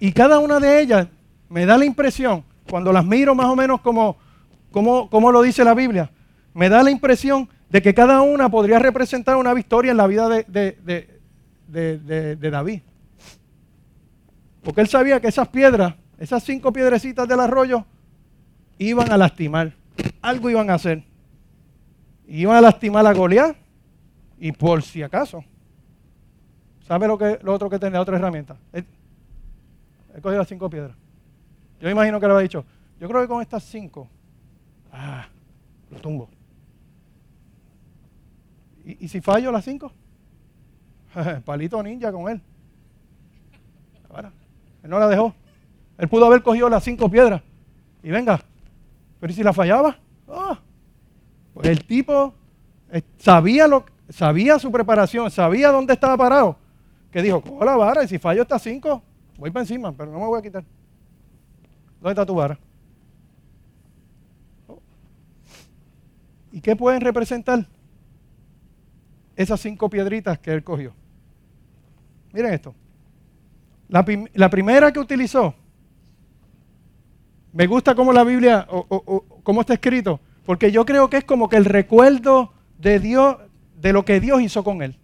Y cada una de ellas me da la impresión, cuando las miro más o menos como, como, como lo dice la Biblia, me da la impresión de que cada una podría representar una victoria en la vida de, de, de, David. Porque él sabía que esas piedras, esas cinco piedrecitas del arroyo, iban a lastimar. Algo iban a hacer. Iban a lastimar a Goliat. Y por si acaso, ¿Sabe lo, que, lo otro que tenía? Otra herramienta. Él, cogió las cinco piedras. Yo imagino que le había dicho, yo creo que con estas cinco, ah, lo tumbo. ¿Y, si fallo las cinco? Palito ninja con él. Él no la dejó. Él pudo haber cogido las cinco piedras. Y venga, pero ¿y si la fallaba? Ah, pues el tipo eh, sabía, lo, sabía su preparación, sabía dónde estaba parado que dijo, cojo la vara y si fallo estas cinco, voy para encima, pero no me voy a quitar. ¿Dónde está tu vara? ¿Y qué pueden representar? Esas cinco piedritas que él cogió. Miren esto. La, primera que utilizó, me gusta cómo la Biblia, o, cómo está escrito, porque yo creo que es como que el recuerdo de Dios, de lo que Dios hizo con él.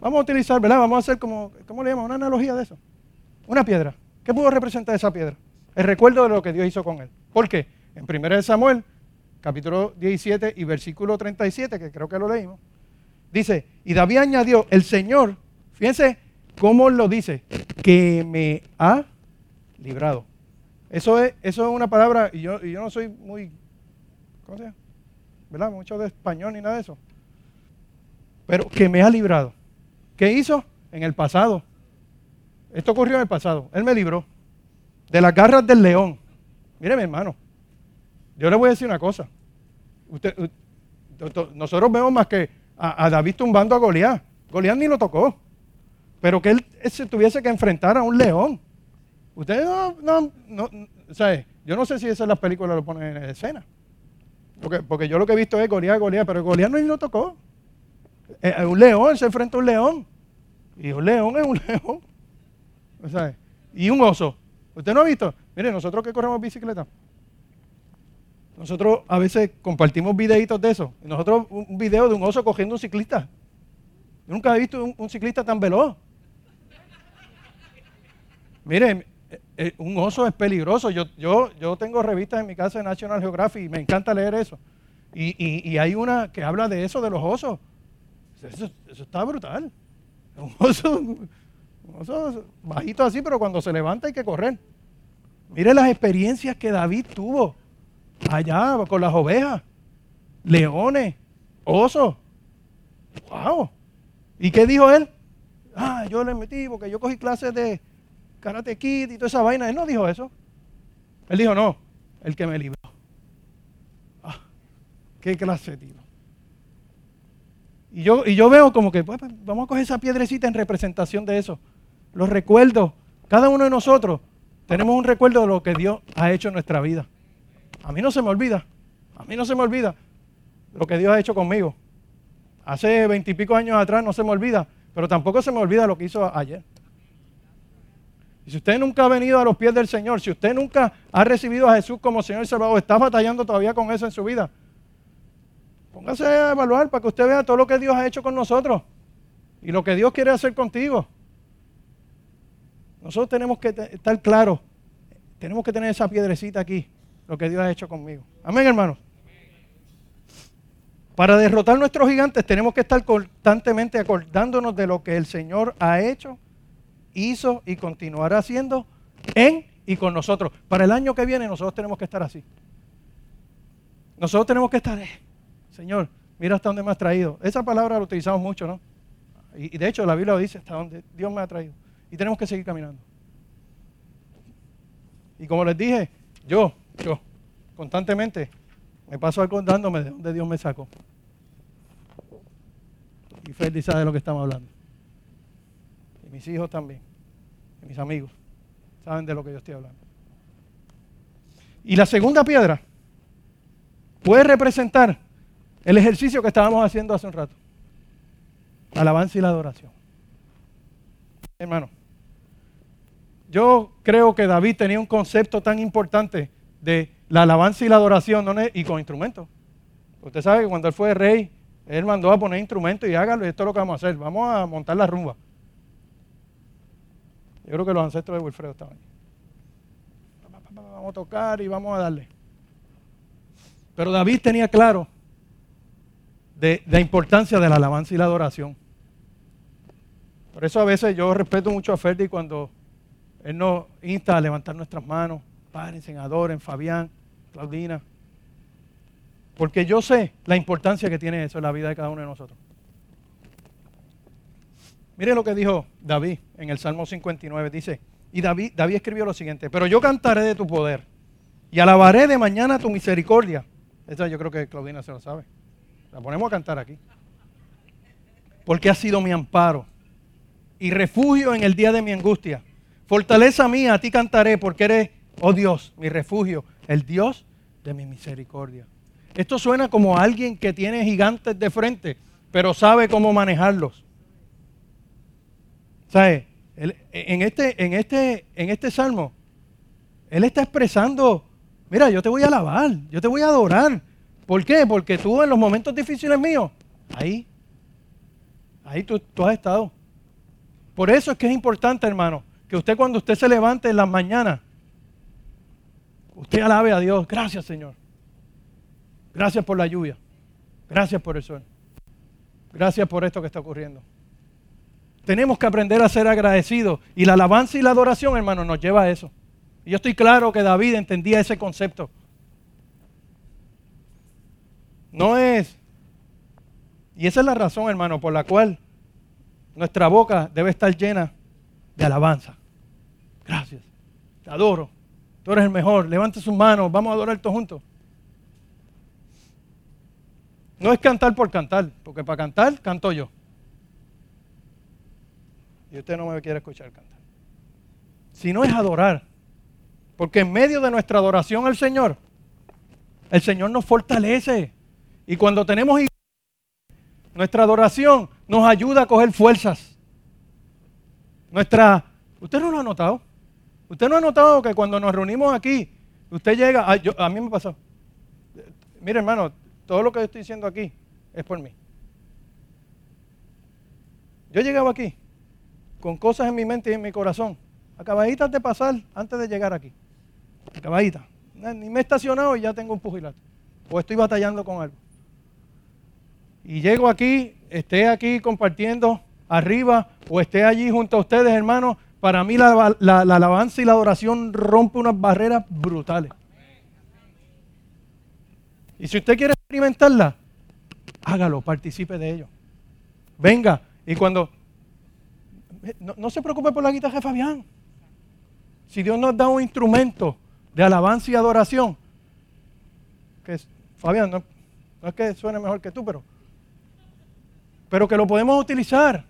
Vamos a utilizar, ¿verdad? Vamos a hacer como, ¿cómo le llamamos? Una analogía de eso. Una piedra. ¿Qué pudo representar esa piedra? El recuerdo de lo que Dios hizo con él. ¿Por qué? En 1 Samuel, capítulo 17 y versículo 37, que creo que lo leímos, dice, y David añadió, el Señor, fíjense cómo lo dice, que me ha librado. Eso es, eso es una palabra, y yo, y yo no soy muy, ¿cómo se llama? ¿Verdad? Mucho de español ni nada de eso. Pero que me ha librado. ¿Qué hizo? En el pasado. Esto ocurrió en el pasado. Él me libró de las garras del león. Mire, mi hermano, yo le voy a decir una cosa. nosotros vemos más que a, David tumbando a Goliat. Goliat ni lo tocó. Pero que él se tuviese que enfrentar a un león. Ustedes no, no, no yo no sé si esas las películas lo ponen en escena. Porque, porque yo lo que he visto es Goliat, Goliat, pero Goliat no ni lo tocó. Eh, un león se enfrenta a un león. Y un león es un león. y un oso. ¿Usted no ha visto? Mire, nosotros que corremos bicicleta, nosotros a veces compartimos videitos de eso. Nosotros un video de un oso cogiendo un ciclista. Yo nunca he visto un, ciclista tan veloz. Mire, eh, eh, un oso es peligroso. Yo, yo, yo tengo revistas en mi casa de National Geographic y me encanta leer eso. Y, y hay una que habla de eso, de los osos. Eso, está brutal. Un oso, bajito así, pero cuando se levanta hay que correr. Mire las experiencias que David tuvo allá con las ovejas, leones, Oso. Wow. ¿Y qué dijo él? Ah, yo le metí porque yo cogí clases de karate kid y toda esa vaina. Él no dijo eso. Él dijo, no, el que me libró. Ah, qué clase, tío. Y yo, y yo veo como que pues, vamos a coger esa piedrecita en representación de eso. Los recuerdos. Cada uno de nosotros tenemos un recuerdo de lo que Dios ha hecho en nuestra vida. A mí no se me olvida. A mí no se me olvida lo que Dios ha hecho conmigo. Hace veintipico años atrás no se me olvida, pero tampoco se me olvida lo que hizo ayer. Y si usted nunca ha venido a los pies del Señor, si usted nunca ha recibido a Jesús como Señor y Salvador, está batallando todavía con eso en su vida, póngase a evaluar para que usted vea todo lo que Dios ha hecho con nosotros y lo que Dios quiere hacer contigo. Nosotros tenemos que estar claros, tenemos que tener esa piedrecita aquí, lo que Dios ha hecho conmigo. Amén, hermanos. Para derrotar nuestros gigantes tenemos que estar constantemente acordándonos de lo que el Señor ha hecho, hizo y continuará haciendo en y con nosotros. Para el año que viene nosotros tenemos que estar así. Nosotros tenemos que estar, eh, Señor, mira hasta dónde me has traído. Esa palabra la utilizamos mucho, ¿no? Y, de hecho la Biblia dice, hasta dónde Dios me ha traído. Y tenemos que seguir caminando. Y como les dije, yo, yo, constantemente me paso acordándome de dónde Dios me sacó. Y Freddy sabe de lo que estamos hablando. Y mis hijos también. Y mis amigos saben de lo que yo estoy hablando. Y la segunda piedra puede representar el ejercicio que estábamos haciendo hace un rato. La alabanza y la adoración. Hermano, yo creo que David tenía un concepto tan importante de la alabanza y la adoración y con instrumentos. Usted sabe que cuando él fue rey, él mandó a poner instrumentos y hágalo, y esto es lo que vamos a hacer. Vamos a montar la rumba. Yo creo que los ancestros de Wilfredo estaban ahí. Vamos a tocar y vamos a darle. Pero David tenía claro de la importancia de la alabanza y la adoración. Por eso a veces yo respeto mucho a Ferdi cuando él nos insta a levantar nuestras manos. Párense, adoren, Fabián, Claudina. Porque yo sé la importancia que tiene eso en la vida de cada uno de nosotros. Mire lo que dijo David en el Salmo 59. Dice, y David, David escribió lo siguiente, pero yo cantaré de tu poder y alabaré de mañana tu misericordia. Esta yo creo que Claudina se lo sabe. La ponemos a cantar aquí. Porque ha sido mi amparo y refugio en el día de mi angustia. Fortaleza mía, a ti cantaré porque eres, oh Dios, mi refugio, el Dios de mi misericordia. Esto suena como alguien que tiene gigantes de frente, pero sabe cómo manejarlos. ¿Sabe? en, este, en, este, en este salmo, él está expresando, mira, yo te voy a alabar, yo te voy a adorar. ¿Por qué? Porque tú en los momentos difíciles míos, ahí, ahí tú, has estado. Por eso es que es importante, hermano, que usted cuando usted se levante en las mañanas, usted alabe a Dios. Gracias, Señor. Gracias por la lluvia. Gracias por el sol. Gracias por esto que está ocurriendo. Tenemos que aprender a ser agradecidos. Y la alabanza y la adoración, hermano, nos lleva a eso. Y yo estoy claro que David entendía ese concepto. No es. Y esa es la razón, hermano, por la cual nuestra boca debe estar llena de alabanza. Gracias. Te adoro. Tú eres el mejor. Levante sus manos. Vamos a adorar todos juntos. No es cantar por cantar, porque para cantar canto yo. Y usted no me quiere escuchar cantar. Sino es adorar. Porque en medio de nuestra adoración al Señor, el Señor nos fortalece. Y cuando tenemos nuestra adoración nos ayuda a coger fuerzas. Nuestra, usted no lo ha notado. Usted no ha notado que cuando nos reunimos aquí, usted llega, a mí me pasó. Mire hermano, todo lo que estoy diciendo aquí es por mí. Yo llegaba aquí con cosas en mi mente y en mi corazón, acabaditas de pasar antes de llegar aquí. Acabaditas. Ni me he estacionado y ya tengo un pugilato. O estoy batallando con algo. Y llego aquí, esté aquí compartiendo arriba o esté allí junto a ustedes, hermanos. Para mí la, la alabanza y la adoración rompe unas barreras brutales. Y si usted quiere experimentarla, hágalo, participe de ello. Venga, y cuando... No, se preocupe por la guitarra de Fabián. Si Dios nos da un instrumento de alabanza y adoración, que Fabián, no es que suene mejor que tú, pero, pero que lo podemos utilizar.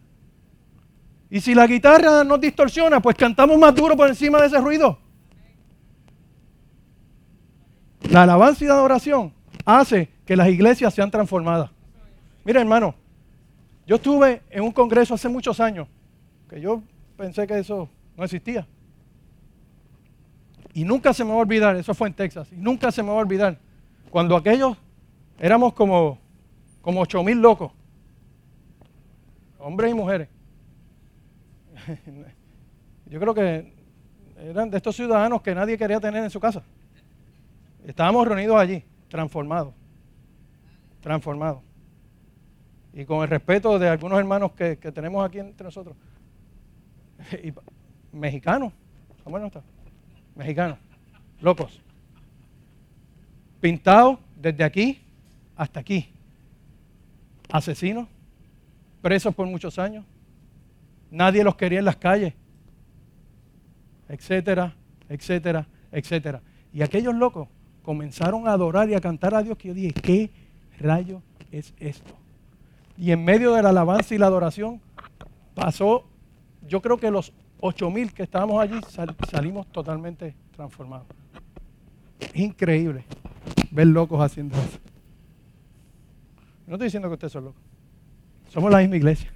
Y si la guitarra nos distorsiona, pues cantamos más duro por encima de ese ruido. La alabanza y la adoración hace que las iglesias sean transformadas. Mira, hermano, yo estuve en un congreso hace muchos años, que yo pensé que eso no existía. Y nunca se me va a olvidar, eso fue en Texas, y nunca se me va a olvidar, cuando aquellos éramos como, como 8 mil locos, hombres y mujeres. Yo creo que eran de estos ciudadanos que nadie quería tener en su casa. Estábamos reunidos allí, transformados, transformados. Y con el respeto de algunos hermanos que, tenemos aquí entre nosotros. mexicanos, ¿cómo no está? Mexicanos, locos. Pintados desde aquí hasta aquí. Asesinos, presos por muchos años. Nadie los quería en las calles. Etcétera, etcétera, etcétera. Y aquellos locos comenzaron a adorar y a cantar a Dios que yo dije, ¿qué rayo es esto? Y en medio de la alabanza y la adoración pasó, yo creo que los ocho mil que estábamos allí salimos totalmente transformados. Es increíble ver locos haciendo eso. No estoy diciendo que ustedes son locos. Somos la misma iglesia.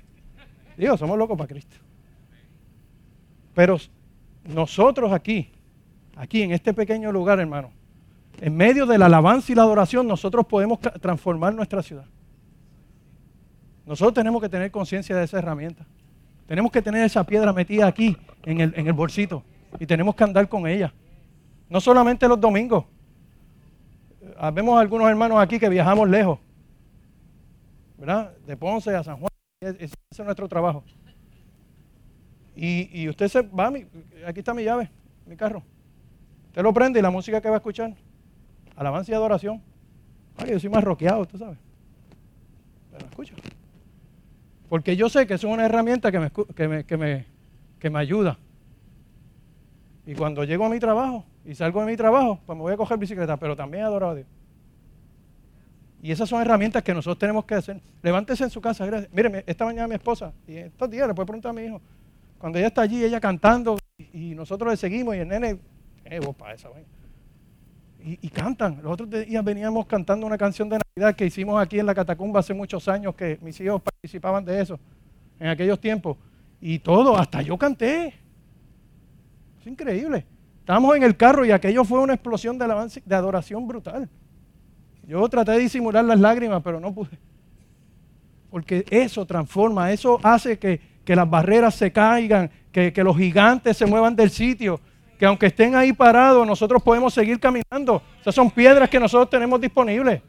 Digo, somos locos para Cristo. Pero nosotros aquí, aquí en este pequeño lugar, hermano, en medio de la alabanza y la adoración, nosotros podemos transformar nuestra ciudad. Nosotros tenemos que tener conciencia de esa herramienta. Tenemos que tener esa piedra metida aquí, en el, en el bolsito, y tenemos que andar con ella. No solamente los domingos. Ah, vemos algunos hermanos aquí que viajamos lejos, ¿verdad? De Ponce a San Juan. Ese es nuestro trabajo. Y, y usted se va, aquí está mi llave, mi carro. Usted lo prende y la música que va a escuchar alabanza y adoración. Ay, yo soy más roqueado, tú sabes. Pero escucha. Porque yo sé que es una herramienta que me, que me, que me, que me ayuda. Y cuando llego a mi trabajo y salgo de mi trabajo, pues me voy a coger bicicleta, pero también adoro a Dios. Y esas son herramientas que nosotros tenemos que hacer. Levántese en su casa. Mire, esta mañana mi esposa, y estos días le puedo preguntar a mi hijo, cuando ella está allí, ella cantando, y, nosotros le seguimos, y el nene, eh, vos para esa, vaina y, cantan. Los otros días veníamos cantando una canción de Navidad que hicimos aquí en la catacumba hace muchos años, que mis hijos participaban de eso en aquellos tiempos. Y todo, hasta yo canté. Es increíble. Estábamos en el carro y aquello fue una explosión de, alabanza, de adoración brutal. Yo traté de disimular las lágrimas, pero no pude. Porque eso transforma, eso hace que, las barreras se caigan, que, que los gigantes se muevan del sitio, que aunque estén ahí parados, nosotros podemos seguir caminando. Esas son piedras que nosotros tenemos disponibles.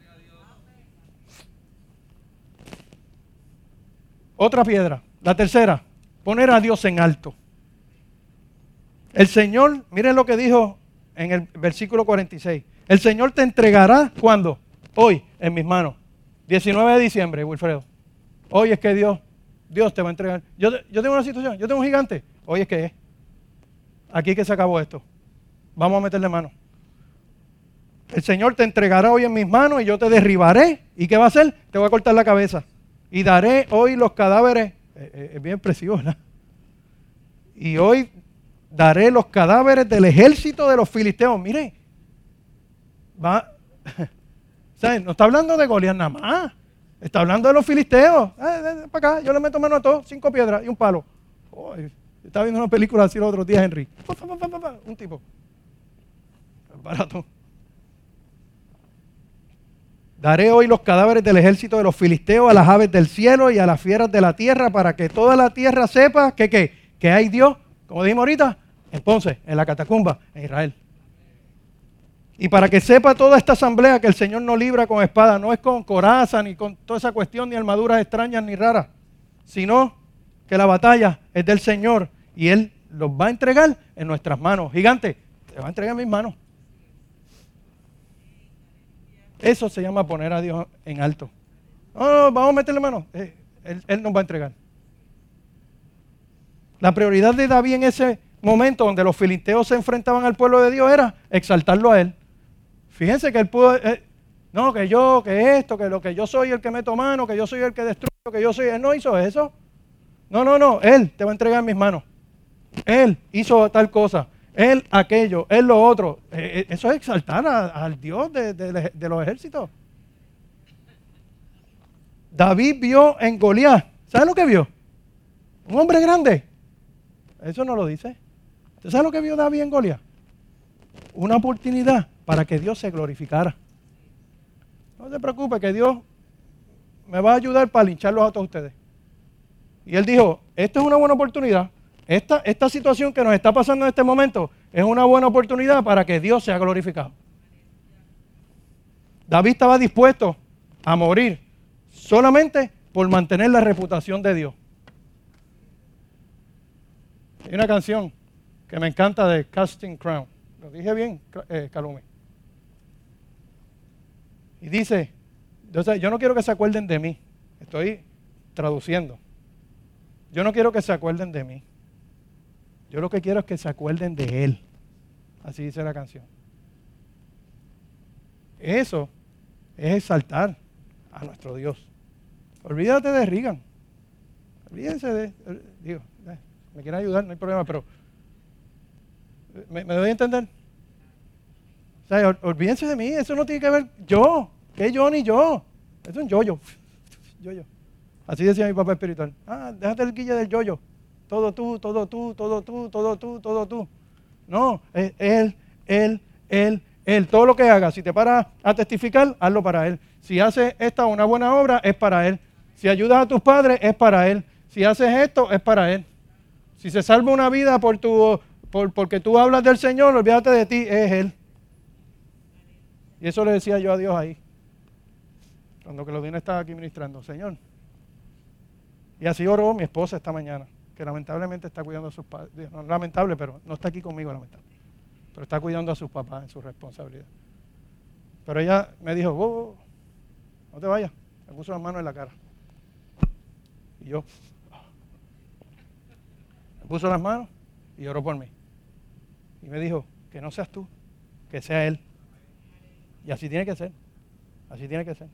Otra piedra, la tercera, poner a Dios en alto. El Señor, miren lo que dijo en el versículo 46. El Señor te entregará cuando? Hoy, en mis manos. 19 de diciembre, Wilfredo. Hoy es que Dios, Dios te va a entregar. Yo, yo tengo una situación, yo tengo un gigante. Hoy es que es aquí que se acabó esto. Vamos a meterle mano. El Señor te entregará hoy en mis manos y yo te derribaré. ¿Y qué va a hacer? Te voy a cortar la cabeza. Y daré hoy los cadáveres. Eh, eh, es bien expresivo, ¿verdad? Y hoy daré los cadáveres del ejército de los filisteos. Mire, va. No está hablando de Goliat nada más. Está hablando de los filisteos. Eh, para acá, yo le meto mano a todos, cinco piedras y un palo. Estaba viendo una película así los otros días, Henry. Un tipo. Barato. Daré hoy los cadáveres del ejército de los filisteos a las aves del cielo y a las fieras de la tierra para que toda la tierra sepa que, que, que hay Dios, como dijimos ahorita, entonces, en la catacumba, en Israel. Y para que sepa toda esta asamblea que el Señor no libra con espada, no es con coraza, ni con toda esa cuestión, ni armaduras extrañas, ni raras, sino que la batalla es del Señor y Él los va a entregar en nuestras manos. Gigante, te va a entregar en mis manos. Eso se llama poner a Dios en alto. no, vamos a meterle mano. Eh, él, él nos va a entregar. La prioridad de David en ese momento donde los filisteos se enfrentaban al pueblo de Dios era exaltarlo a él. Fíjense que él pudo, eh, no, que yo, que esto, que lo que yo soy el que meto mano, que yo soy el que destruyo, que yo soy, él no hizo eso. No, no, no, él te va a entregar en mis manos. Él hizo tal cosa, él aquello, él lo otro. Eh, eh, eso es exaltar al Dios de, los ejércitos. David vio en Goliat, ¿sabe lo que vio? Un hombre grande. Eso no lo dice. ¿Usted sabe lo que vio David en Goliat? Una oportunidad para que Dios se glorificara. No se preocupe, que Dios me va a ayudar para lincharlos a ustedes. Y él dijo, esto es una buena oportunidad. Esta, esta situación que nos está pasando en este momento es una buena oportunidad para que Dios sea glorificado. David estaba dispuesto a morir solamente por mantener la reputación de Dios. Hay una canción que me encanta de Casting Crown. Dije bien, eh, Y dice, yo no quiero que se acuerden de mí. Estoy traduciendo. Yo no quiero que se acuerden de mí. Yo lo que quiero es que se acuerden de Él. Así dice la canción. Eso es exaltar a nuestro Dios. Olvídate de Reagan. Olvídense de. Digo, me quieren ayudar, no hay problema, pero ¿me, doy a entender? O sea, olvídense de mí, eso no tiene que ver yo, que yo ni yo. Es un yo-yo. Yo-yo. Así decía mi papá espiritual. Ah, déjate el guille del yo-yo. Todo tú, todo tú, todo tú, todo tú, todo tú. No, es él, él, él, él. Todo lo que haga, si te paras a testificar, hazlo para él. Si haces esta una buena obra, es para él. Si ayudas a tus padres, es para él. Si haces esto, es para él. Si se salva una vida por tu, por, porque tú hablas del Señor, olvídate de ti, es Él. Y eso le decía yo a Dios ahí. Cuando Claudina estaba aquí ministrando, Señor. Y así oró mi esposa esta mañana, que lamentablemente está cuidando a sus padres. No, lamentable, pero no está aquí conmigo, lamentable. Pero está cuidando a sus papás en su responsabilidad. Pero ella me dijo, oh, no te vayas. Me puso las manos en la cara. Y yo, puso las manos y oró por mí. Y me dijo, que no seas tú, que sea Él. Y así tiene que ser. Así tiene que ser.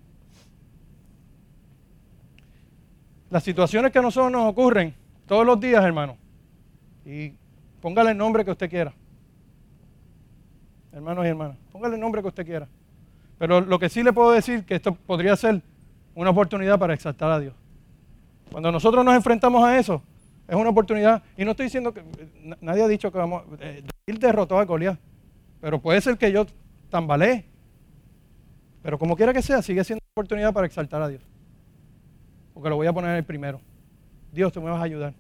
Las situaciones que a nosotros nos ocurren todos los días, hermano. Y póngale el nombre que usted quiera. Hermanos y hermanas, póngale el nombre que usted quiera. Pero lo que sí le puedo decir que esto podría ser una oportunidad para exaltar a Dios. Cuando nosotros nos enfrentamos a eso, es una oportunidad. Y no estoy diciendo que nadie ha dicho que vamos. Eh, derrotó a Goliat. Pero puede ser que yo tambalee. Pero como quiera que sea, sigue siendo una oportunidad para exaltar a Dios. Porque lo voy a poner el primero. Dios, tú me vas a ayudar.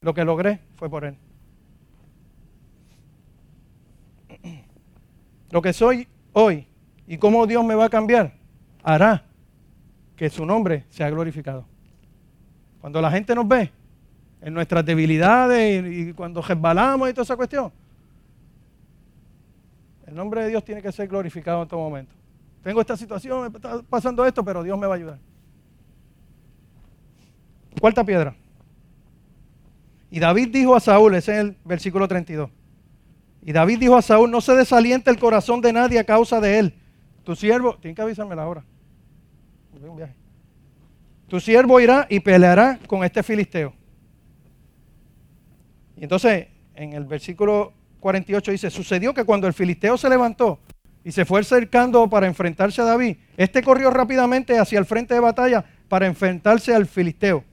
Lo que logré fue por Él. Lo que soy hoy y cómo Dios me va a cambiar hará que su nombre sea glorificado. Cuando la gente nos ve, en nuestras debilidades y, cuando resbalamos y toda esa cuestión. El nombre de Dios tiene que ser glorificado en todo momento. Tengo esta situación, está pasando esto, pero Dios me va a ayudar. Cuarta piedra. Y David dijo a Saúl, ese es el versículo 32. Y David dijo a Saúl, no se desaliente el corazón de nadie a causa de él. Tu siervo, tiene que avisarme la hora. Tu siervo irá y peleará con este filisteo. Y entonces, en el versículo 48 dice, sucedió que cuando el filisteo se levantó y se fue acercando para enfrentarse a David, este corrió rápidamente hacia el frente de batalla para enfrentarse al filisteo.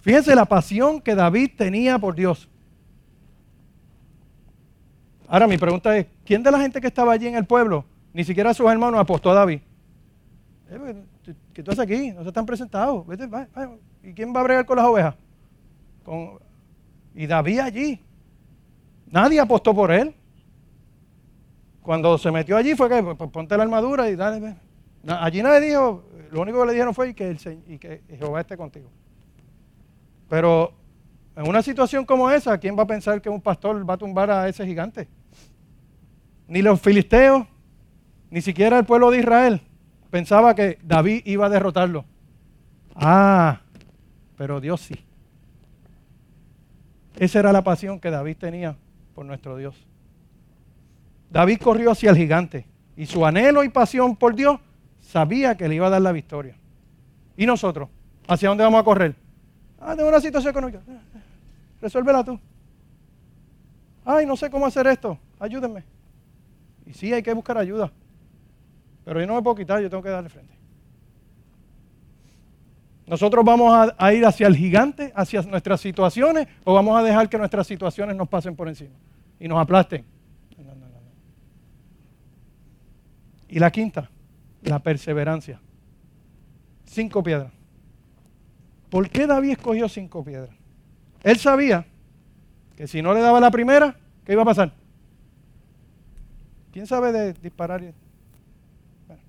Fíjense la pasión que David tenía por Dios. Ahora mi pregunta es, ¿quién de la gente que estaba allí en el pueblo, ni siquiera sus hermanos, apostó a David? Eh, ¿Qué tú haces aquí? No se están presentados. ¿Y quién va a bregar con las ovejas? y David allí. Nadie apostó por él. Cuando se metió allí fue que pues, ponte la armadura y dale. Allí nadie dijo, lo único que le dijeron fue que, el, y que Jehová esté contigo. Pero en una situación como esa, ¿quién va a pensar que un pastor va a tumbar a ese gigante? Ni los filisteos, ni siquiera el pueblo de Israel pensaba que David iba a derrotarlo. Ah, pero Dios sí. Esa era la pasión que David tenía por nuestro Dios. David corrió hacia el gigante y su anhelo y pasión por Dios sabía que le iba a dar la victoria. ¿Y nosotros? ¿Hacia dónde vamos a correr? Ah, tengo una situación económica. Resuélvela tú. Ay, no sé cómo hacer esto. Ayúdenme. Y sí, hay que buscar ayuda. Pero yo no me puedo quitar, yo tengo que darle frente. ¿Nosotros vamos a, ir hacia el gigante, hacia nuestras situaciones, o vamos a dejar que nuestras situaciones nos pasen por encima y nos aplasten? Y la quinta, la perseverancia. Cinco piedras. ¿Por qué David escogió cinco piedras? Él sabía que si no le daba la primera, ¿qué iba a pasar? ¿Quién sabe de disparar? Bueno,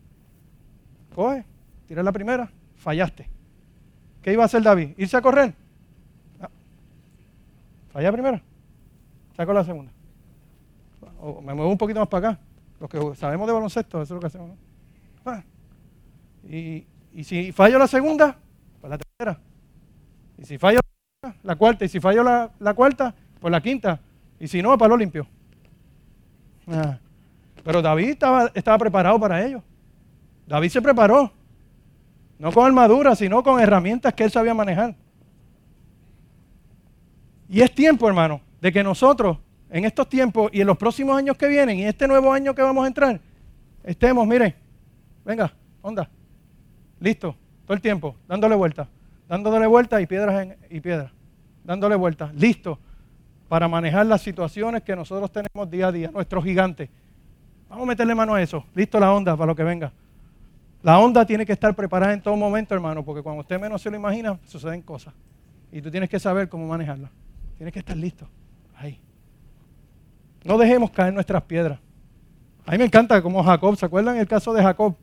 coge, tira la primera, fallaste. ¿Qué iba a hacer David? ¿Irse a correr? No. Falla primera. Saco la segunda. Me muevo un poquito más para acá. Los que sabemos de baloncesto, eso es lo que hacemos. Ah. Y, si fallo la segunda, pues la tercera. Y si fallo la cuarta, y si fallo la, cuarta, pues la quinta. Y si no, para lo limpio. Ah. Pero David estaba, estaba preparado para ello. David se preparó. No con armadura, sino con herramientas que él sabía manejar. Y es tiempo, hermano, de que nosotros, en estos tiempos y en los próximos años que vienen, y este nuevo año que vamos a entrar, estemos, miren, venga, onda, listo, todo el tiempo, dándole vuelta, dándole vuelta y piedras y piedras, dándole vuelta, listo, para manejar las situaciones que nosotros tenemos día a día, nuestros gigantes. Vamos a meterle mano a eso, listo la onda para lo que venga. La onda tiene que estar preparada en todo momento, hermano, porque cuando usted menos se lo imagina, suceden cosas. Y tú tienes que saber cómo manejarla. Tienes que estar listo. No dejemos caer nuestras piedras. A mí me encanta como Jacob, ¿se acuerdan el caso de Jacob?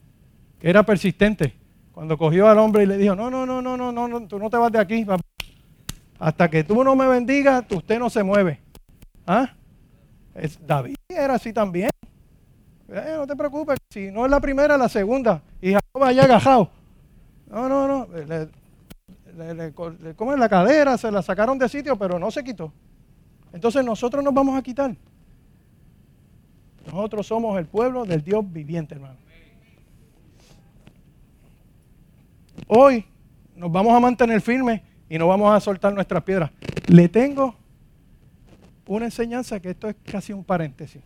Que era persistente. Cuando cogió al hombre y le dijo, no, no, no, no, no, no, tú no te vas de aquí. Hasta que tú no me bendigas, usted no se mueve. ¿Ah? David era así también. Eh, no te preocupes, si no es la primera, la segunda. Y Jacob allá agajado. No, no, no. Le, le, comen la cadera, se la sacaron de sitio, pero no se quitó. Entonces nosotros nos vamos a quitar. Nosotros somos el pueblo del Dios viviente, hermano. Hoy nos vamos a mantener firmes y no vamos a soltar nuestras piedras. Le tengo una enseñanza que esto es casi un paréntesis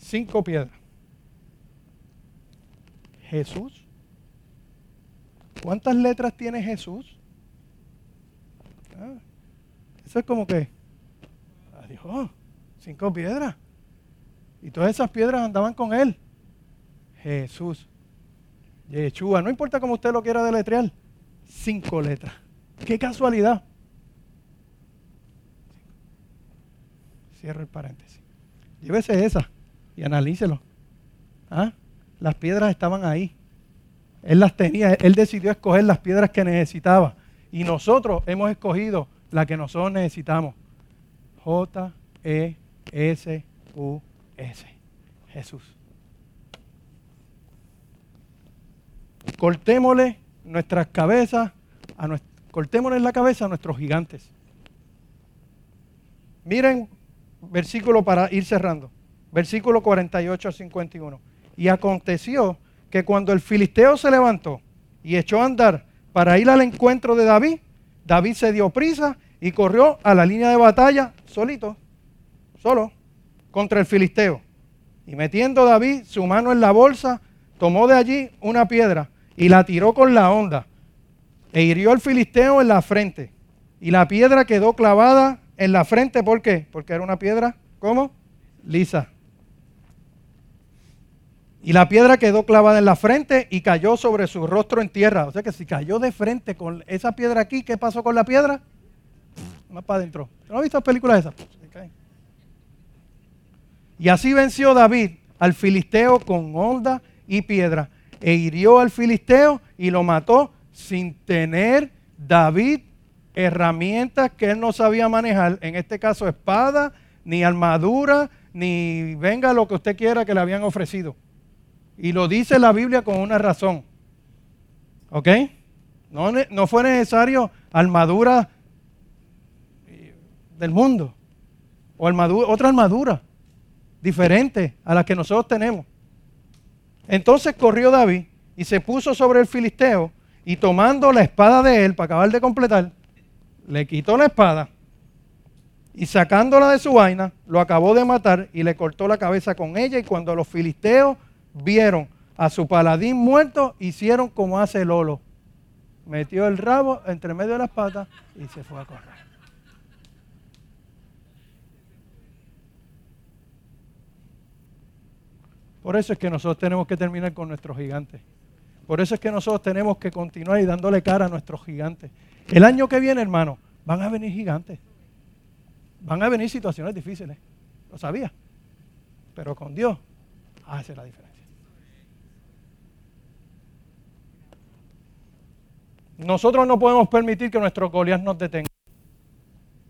cinco piedras. Jesús. ¿Cuántas letras tiene Jesús? Ah, eso es como que, adiós, cinco piedras. Y todas esas piedras andaban con él. Jesús. Yeshua. No importa cómo usted lo quiera deletrear. Cinco letras. Qué casualidad. Cierro el paréntesis. Llévese esa y analícelo. ¿Ah? Las piedras estaban ahí. Él las tenía, él decidió escoger las piedras que necesitaba. Y nosotros hemos escogido la que nosotros necesitamos. J-E-S-U-S. Jesús. Cortémosle nuestras cabezas, a cortémosle la cabeza a nuestros gigantes. Miren, versículo para ir cerrando versículo 48 al 51. Y aconteció que cuando el filisteo se levantó y echó a andar para ir al encuentro de David, David se dio prisa y corrió a la línea de batalla solito, solo, contra el filisteo. Y metiendo David su mano en la bolsa, tomó de allí una piedra y la tiró con la onda e hirió al filisteo en la frente. Y la piedra quedó clavada en la frente, ¿por qué? Porque era una piedra, ¿cómo? Lisa. Y la piedra quedó clavada en la frente y cayó sobre su rostro en tierra. O sea que si cayó de frente con esa piedra aquí, ¿qué pasó con la piedra? Más para adentro. ¿No has visto películas esas? Y así venció David al filisteo con onda y piedra. E hirió al filisteo y lo mató sin tener David herramientas que él no sabía manejar. En este caso, espada, ni armadura, ni venga lo que usted quiera que le habían ofrecido. Y lo dice la Biblia con una razón. ¿Ok? No, no fue necesario armadura del mundo. O otra armadura diferente a la que nosotros tenemos. Entonces corrió David y se puso sobre el filisteo y tomando la espada de él para acabar de completar, le quitó la espada y sacándola de su vaina, lo acabó de matar y le cortó la cabeza con ella. Y cuando los filisteos vieron a su paladín muerto, hicieron como hace Lolo. Metió el rabo entre medio de las patas y se fue a correr. Por eso es que nosotros tenemos que terminar con nuestros gigantes. Por eso es que nosotros tenemos que continuar y dándole cara a nuestros gigantes. El año que viene, hermano, van a venir gigantes. Van a venir situaciones difíciles. Lo sabía. Pero con Dios hace la diferencia. Nosotros no podemos permitir que nuestros Goliat nos detengan.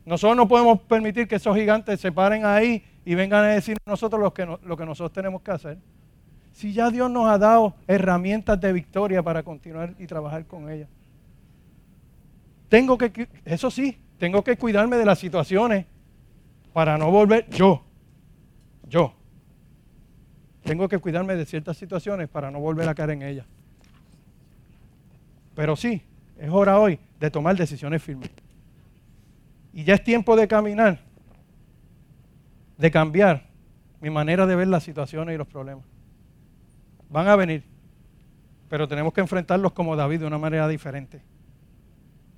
Nosotros no podemos permitir que esos gigantes se paren ahí y vengan a decir nosotros lo que, lo que nosotros tenemos que hacer. Si ya Dios nos ha dado herramientas de victoria para continuar y trabajar con ellas. Tengo que, eso sí, tengo que cuidarme de las situaciones para no volver yo, yo. Tengo que cuidarme de ciertas situaciones para no volver a caer en ellas. Pero sí, es hora hoy de tomar decisiones firmes. Y ya es tiempo de caminar, de cambiar mi manera de ver las situaciones y los problemas. Van a venir, pero tenemos que enfrentarlos como David de una manera diferente.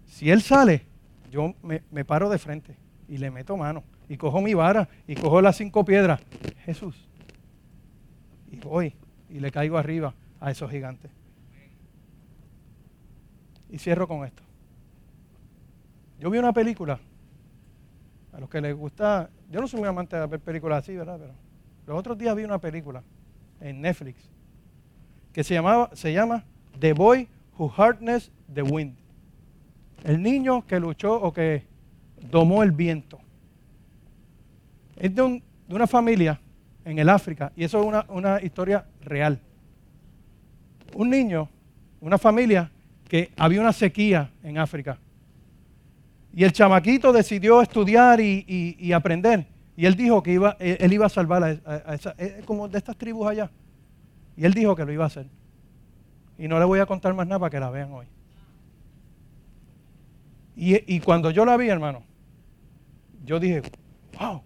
Si él sale, yo me, me paro de frente y le meto mano y cojo mi vara y cojo las cinco piedras. Jesús. Y voy y le caigo arriba a esos gigantes. Y cierro con esto. Yo vi una película. A los que les gusta, yo no soy muy amante de ver películas así, ¿verdad? Pero los otros días vi una película en Netflix que se, llamaba, se llama The Boy Who Harnessed the Wind. El niño que luchó o que domó el viento. Es de, una familia en el África y eso es una, una historia real. Un niño, una familia que había una sequía en África. Y el chamaquito decidió estudiar y, aprender. Y él dijo que iba, él iba a salvar a, esa, eh, como de estas tribus allá. Y él dijo que lo iba a hacer. Y no le voy a contar más nada para que la vean hoy. Y, y cuando yo la vi, hermano, yo dije, wow,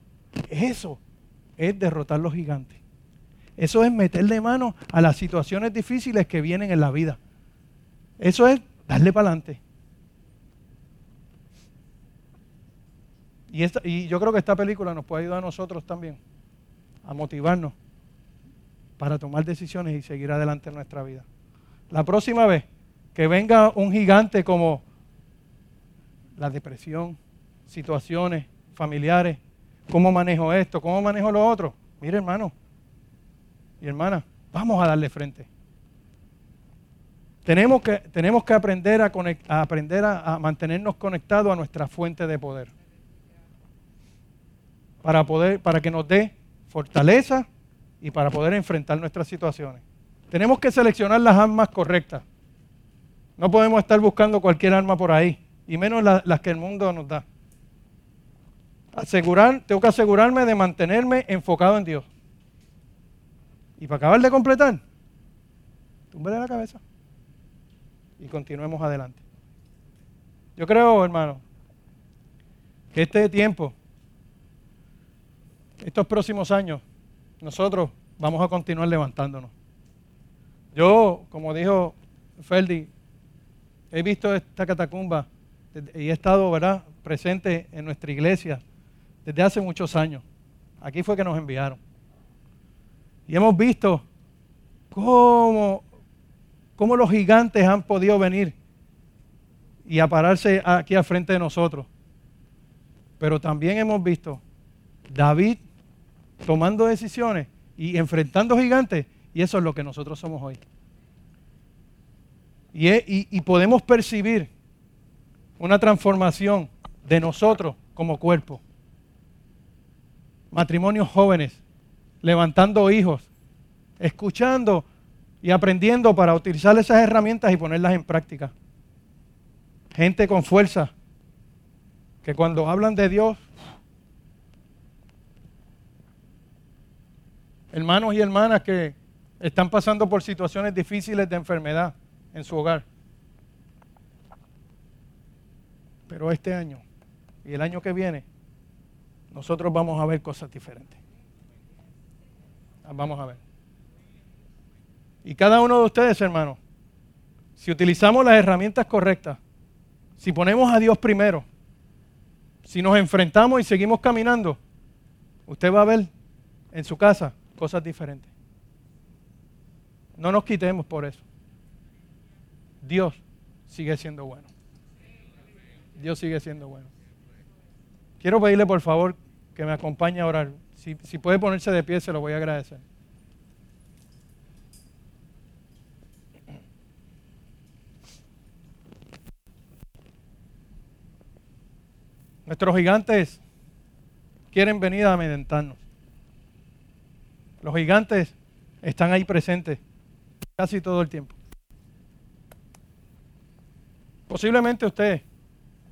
eso es derrotar los gigantes. Eso es meterle mano a las situaciones difíciles que vienen en la vida. Eso es darle para adelante. Y, y yo creo que esta película nos puede ayudar a nosotros también a motivarnos para tomar decisiones y seguir adelante en nuestra vida. La próxima vez que venga un gigante como la depresión, situaciones familiares, cómo manejo esto, cómo manejo lo otro, mire hermano y hermana, vamos a darle frente. Tenemos que, tenemos que aprender, a, aprender a, mantenernos conectados a nuestra fuente de poder. Para, poder, para que nos dé fortaleza y para poder enfrentar nuestras situaciones. Tenemos que seleccionar las armas correctas. No podemos estar buscando cualquier arma por ahí, y menos las que el mundo nos da. Asegurar, tengo que asegurarme de mantenerme enfocado en Dios. Y para acabar de completar, túmbele la cabeza y continuemos adelante. Yo creo, hermano, que este tiempo, estos próximos años, nosotros vamos a continuar levantándonos. Yo, como dijo Ferdi, he visto esta catacumba y he estado ¿verdad? presente en nuestra iglesia desde hace muchos años. Aquí fue que nos enviaron. Y hemos visto cómo cómo los gigantes han podido venir y a pararse aquí al frente de nosotros. Pero también hemos visto David tomando decisiones y enfrentando gigantes, y eso es lo que nosotros somos hoy. Y, podemos percibir una transformación de nosotros como cuerpo. Matrimonios jóvenes, levantando hijos, escuchando y aprendiendo para utilizar esas herramientas y ponerlas en práctica. Gente con fuerza, que cuando hablan de Dios, hermanos y hermanas que están pasando por situaciones difíciles de enfermedad en su hogar. Pero este año y el año que viene, nosotros vamos a ver cosas diferentes. Vamos a ver. Y cada uno de ustedes, hermanos, si utilizamos las herramientas correctas, si ponemos a Dios primero, si nos enfrentamos y seguimos caminando, usted va a ver en su casa cosas diferentes. No nos quitemos por eso. Dios sigue siendo bueno. Dios sigue siendo bueno. Quiero pedirle por favor que me acompañe a orar. Si, si puede ponerse de pie, se lo voy a agradecer. Nuestros gigantes quieren venir a amedrentarnos. Los gigantes están ahí presentes casi todo el tiempo. Posiblemente usted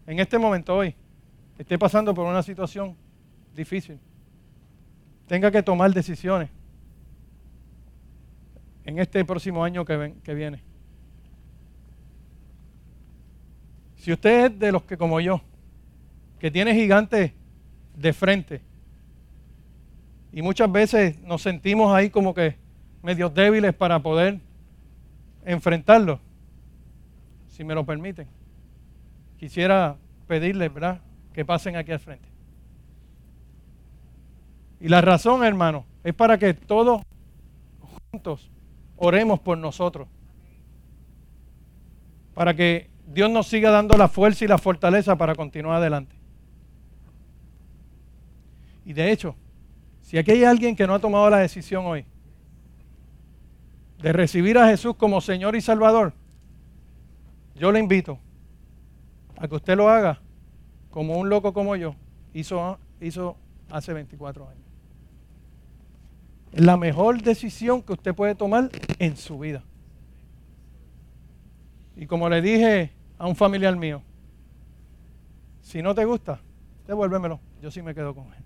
en este momento hoy esté pasando por una situación difícil. Tenga que tomar decisiones en este próximo año que, viene. Si usted es de los que como yo, que tiene gigantes de frente, y muchas veces nos sentimos ahí como que medios débiles para poder enfrentarlo, si me lo permiten. Quisiera pedirles, ¿verdad?, que pasen aquí al frente. Y la razón, hermano, es para que todos juntos oremos por nosotros. Para que Dios nos siga dando la fuerza y la fortaleza para continuar adelante. Y de hecho, si aquí hay alguien que no ha tomado la decisión hoy de recibir a Jesús como Señor y Salvador, yo le invito a que usted lo haga como un loco como yo hizo, hizo hace 24 años. La mejor decisión que usted puede tomar en su vida. Y como le dije a un familiar mío, si no te gusta, devuélvemelo. Yo sí me quedo con él.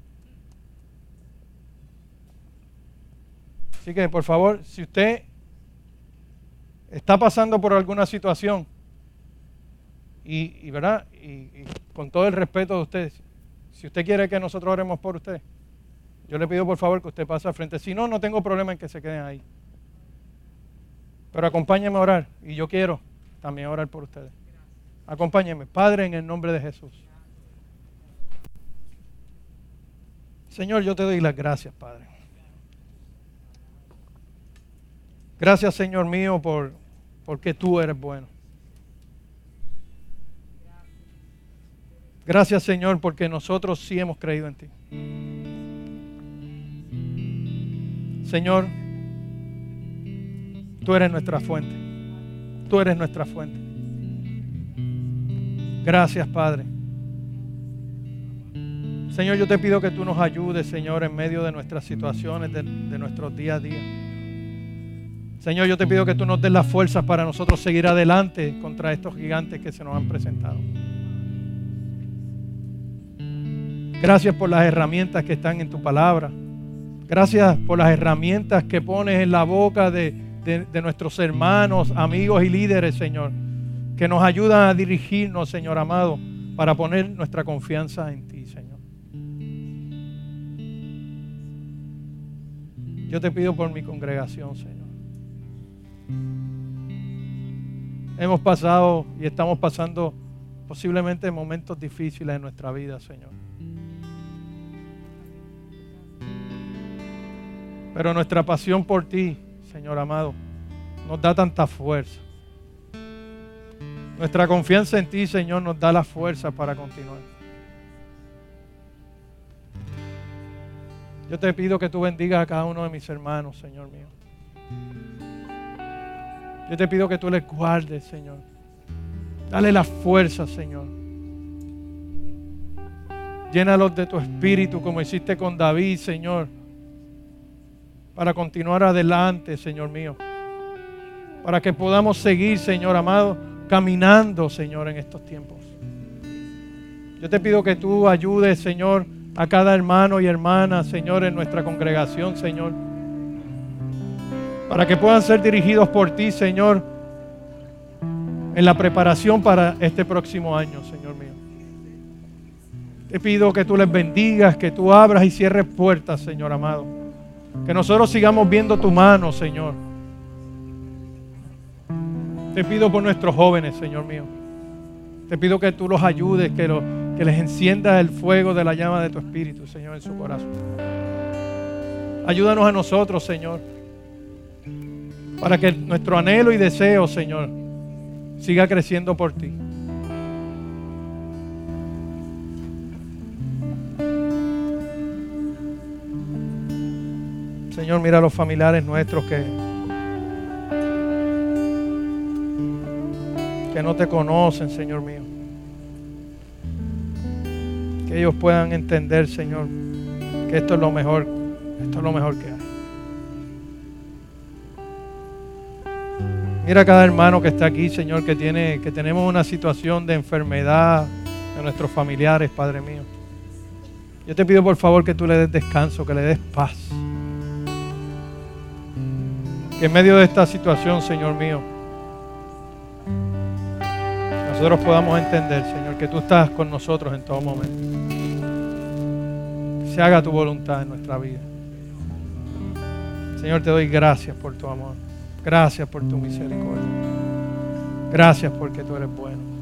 Así que, por favor, si usted está pasando por alguna situación y, ¿verdad? Y, con todo el respeto de ustedes, si usted quiere que nosotros oremos por usted, yo le pido por favor que usted pase al frente. Si no, no tengo problema en que se queden ahí. Pero acompáñeme a orar y yo quiero también orar por ustedes. Acompáñenme, Padre, en el nombre de Jesús. Señor, yo te doy las gracias, Padre. Gracias, Señor mío, por porque tú eres bueno. Gracias, Señor, porque nosotros sí hemos creído en ti. Señor, tú eres nuestra fuente. Tú eres nuestra fuente. Gracias, Padre. Señor, yo te pido que tú nos ayudes, Señor, en medio de nuestras situaciones, de, de nuestros día a día. Señor, yo te pido que tú nos des las fuerzas para nosotros seguir adelante contra estos gigantes que se nos han presentado. Gracias por las herramientas que están en tu palabra. Gracias por las herramientas que pones en la boca de, nuestros hermanos, amigos y líderes, Señor, que nos ayudan a dirigirnos, Señor amado, para poner nuestra confianza en ti, Señor. Yo te pido por mi congregación, Señor. Hemos pasado y estamos pasando posiblemente momentos difíciles en nuestra vida, Señor. Pero nuestra pasión por ti, Señor amado, nos da tanta fuerza. Nuestra confianza en ti, Señor, nos da la fuerza para continuar. Yo te pido que tú bendigas a cada uno de mis hermanos, Señor mío. Yo te pido que tú les guardes, Señor. Dale la fuerza, Señor. Llénalos de tu espíritu como hiciste con David, Señor. Para continuar adelante, Señor mío. para que podamos seguir, Señor amado, caminando, Señor, en estos tiempos. Yo te pido que tú ayudes, Señor, a cada hermano y hermana, Señor, en nuestra congregación, Señor, para que puedan ser dirigidos por ti, Señor, en la preparación para este próximo año, Señor mío. Te pido que tú les bendigas, que tú abras y cierres puertas, Señor amado. Que nosotros sigamos viendo tu mano, Señor. Te pido por nuestros jóvenes, Señor mío. Te pido que tú los ayudes, que, que les enciendas el fuego de la llama de tu espíritu, Señor, en su corazón. Ayúdanos a nosotros, Señor, para que nuestro anhelo y deseo, Señor, siga creciendo por ti. Señor, mira a los familiares nuestros que, que no te conocen, Señor mío. Que ellos puedan entender, Señor, que esto es lo mejor, esto es lo mejor que hay. Mira a cada hermano que está aquí, Señor, que tiene, que tenemos una situación de enfermedad de nuestros familiares, Padre mío. Yo te pido por favor que tú le des descanso, que le des paz. Que en medio de esta situación, Señor mío, nosotros podamos entender, Señor, que tú estás con nosotros en todo momento. Que se haga tu voluntad en nuestra vida. Señor, te doy gracias por tu amor. Gracias por tu misericordia. Gracias porque tú eres bueno.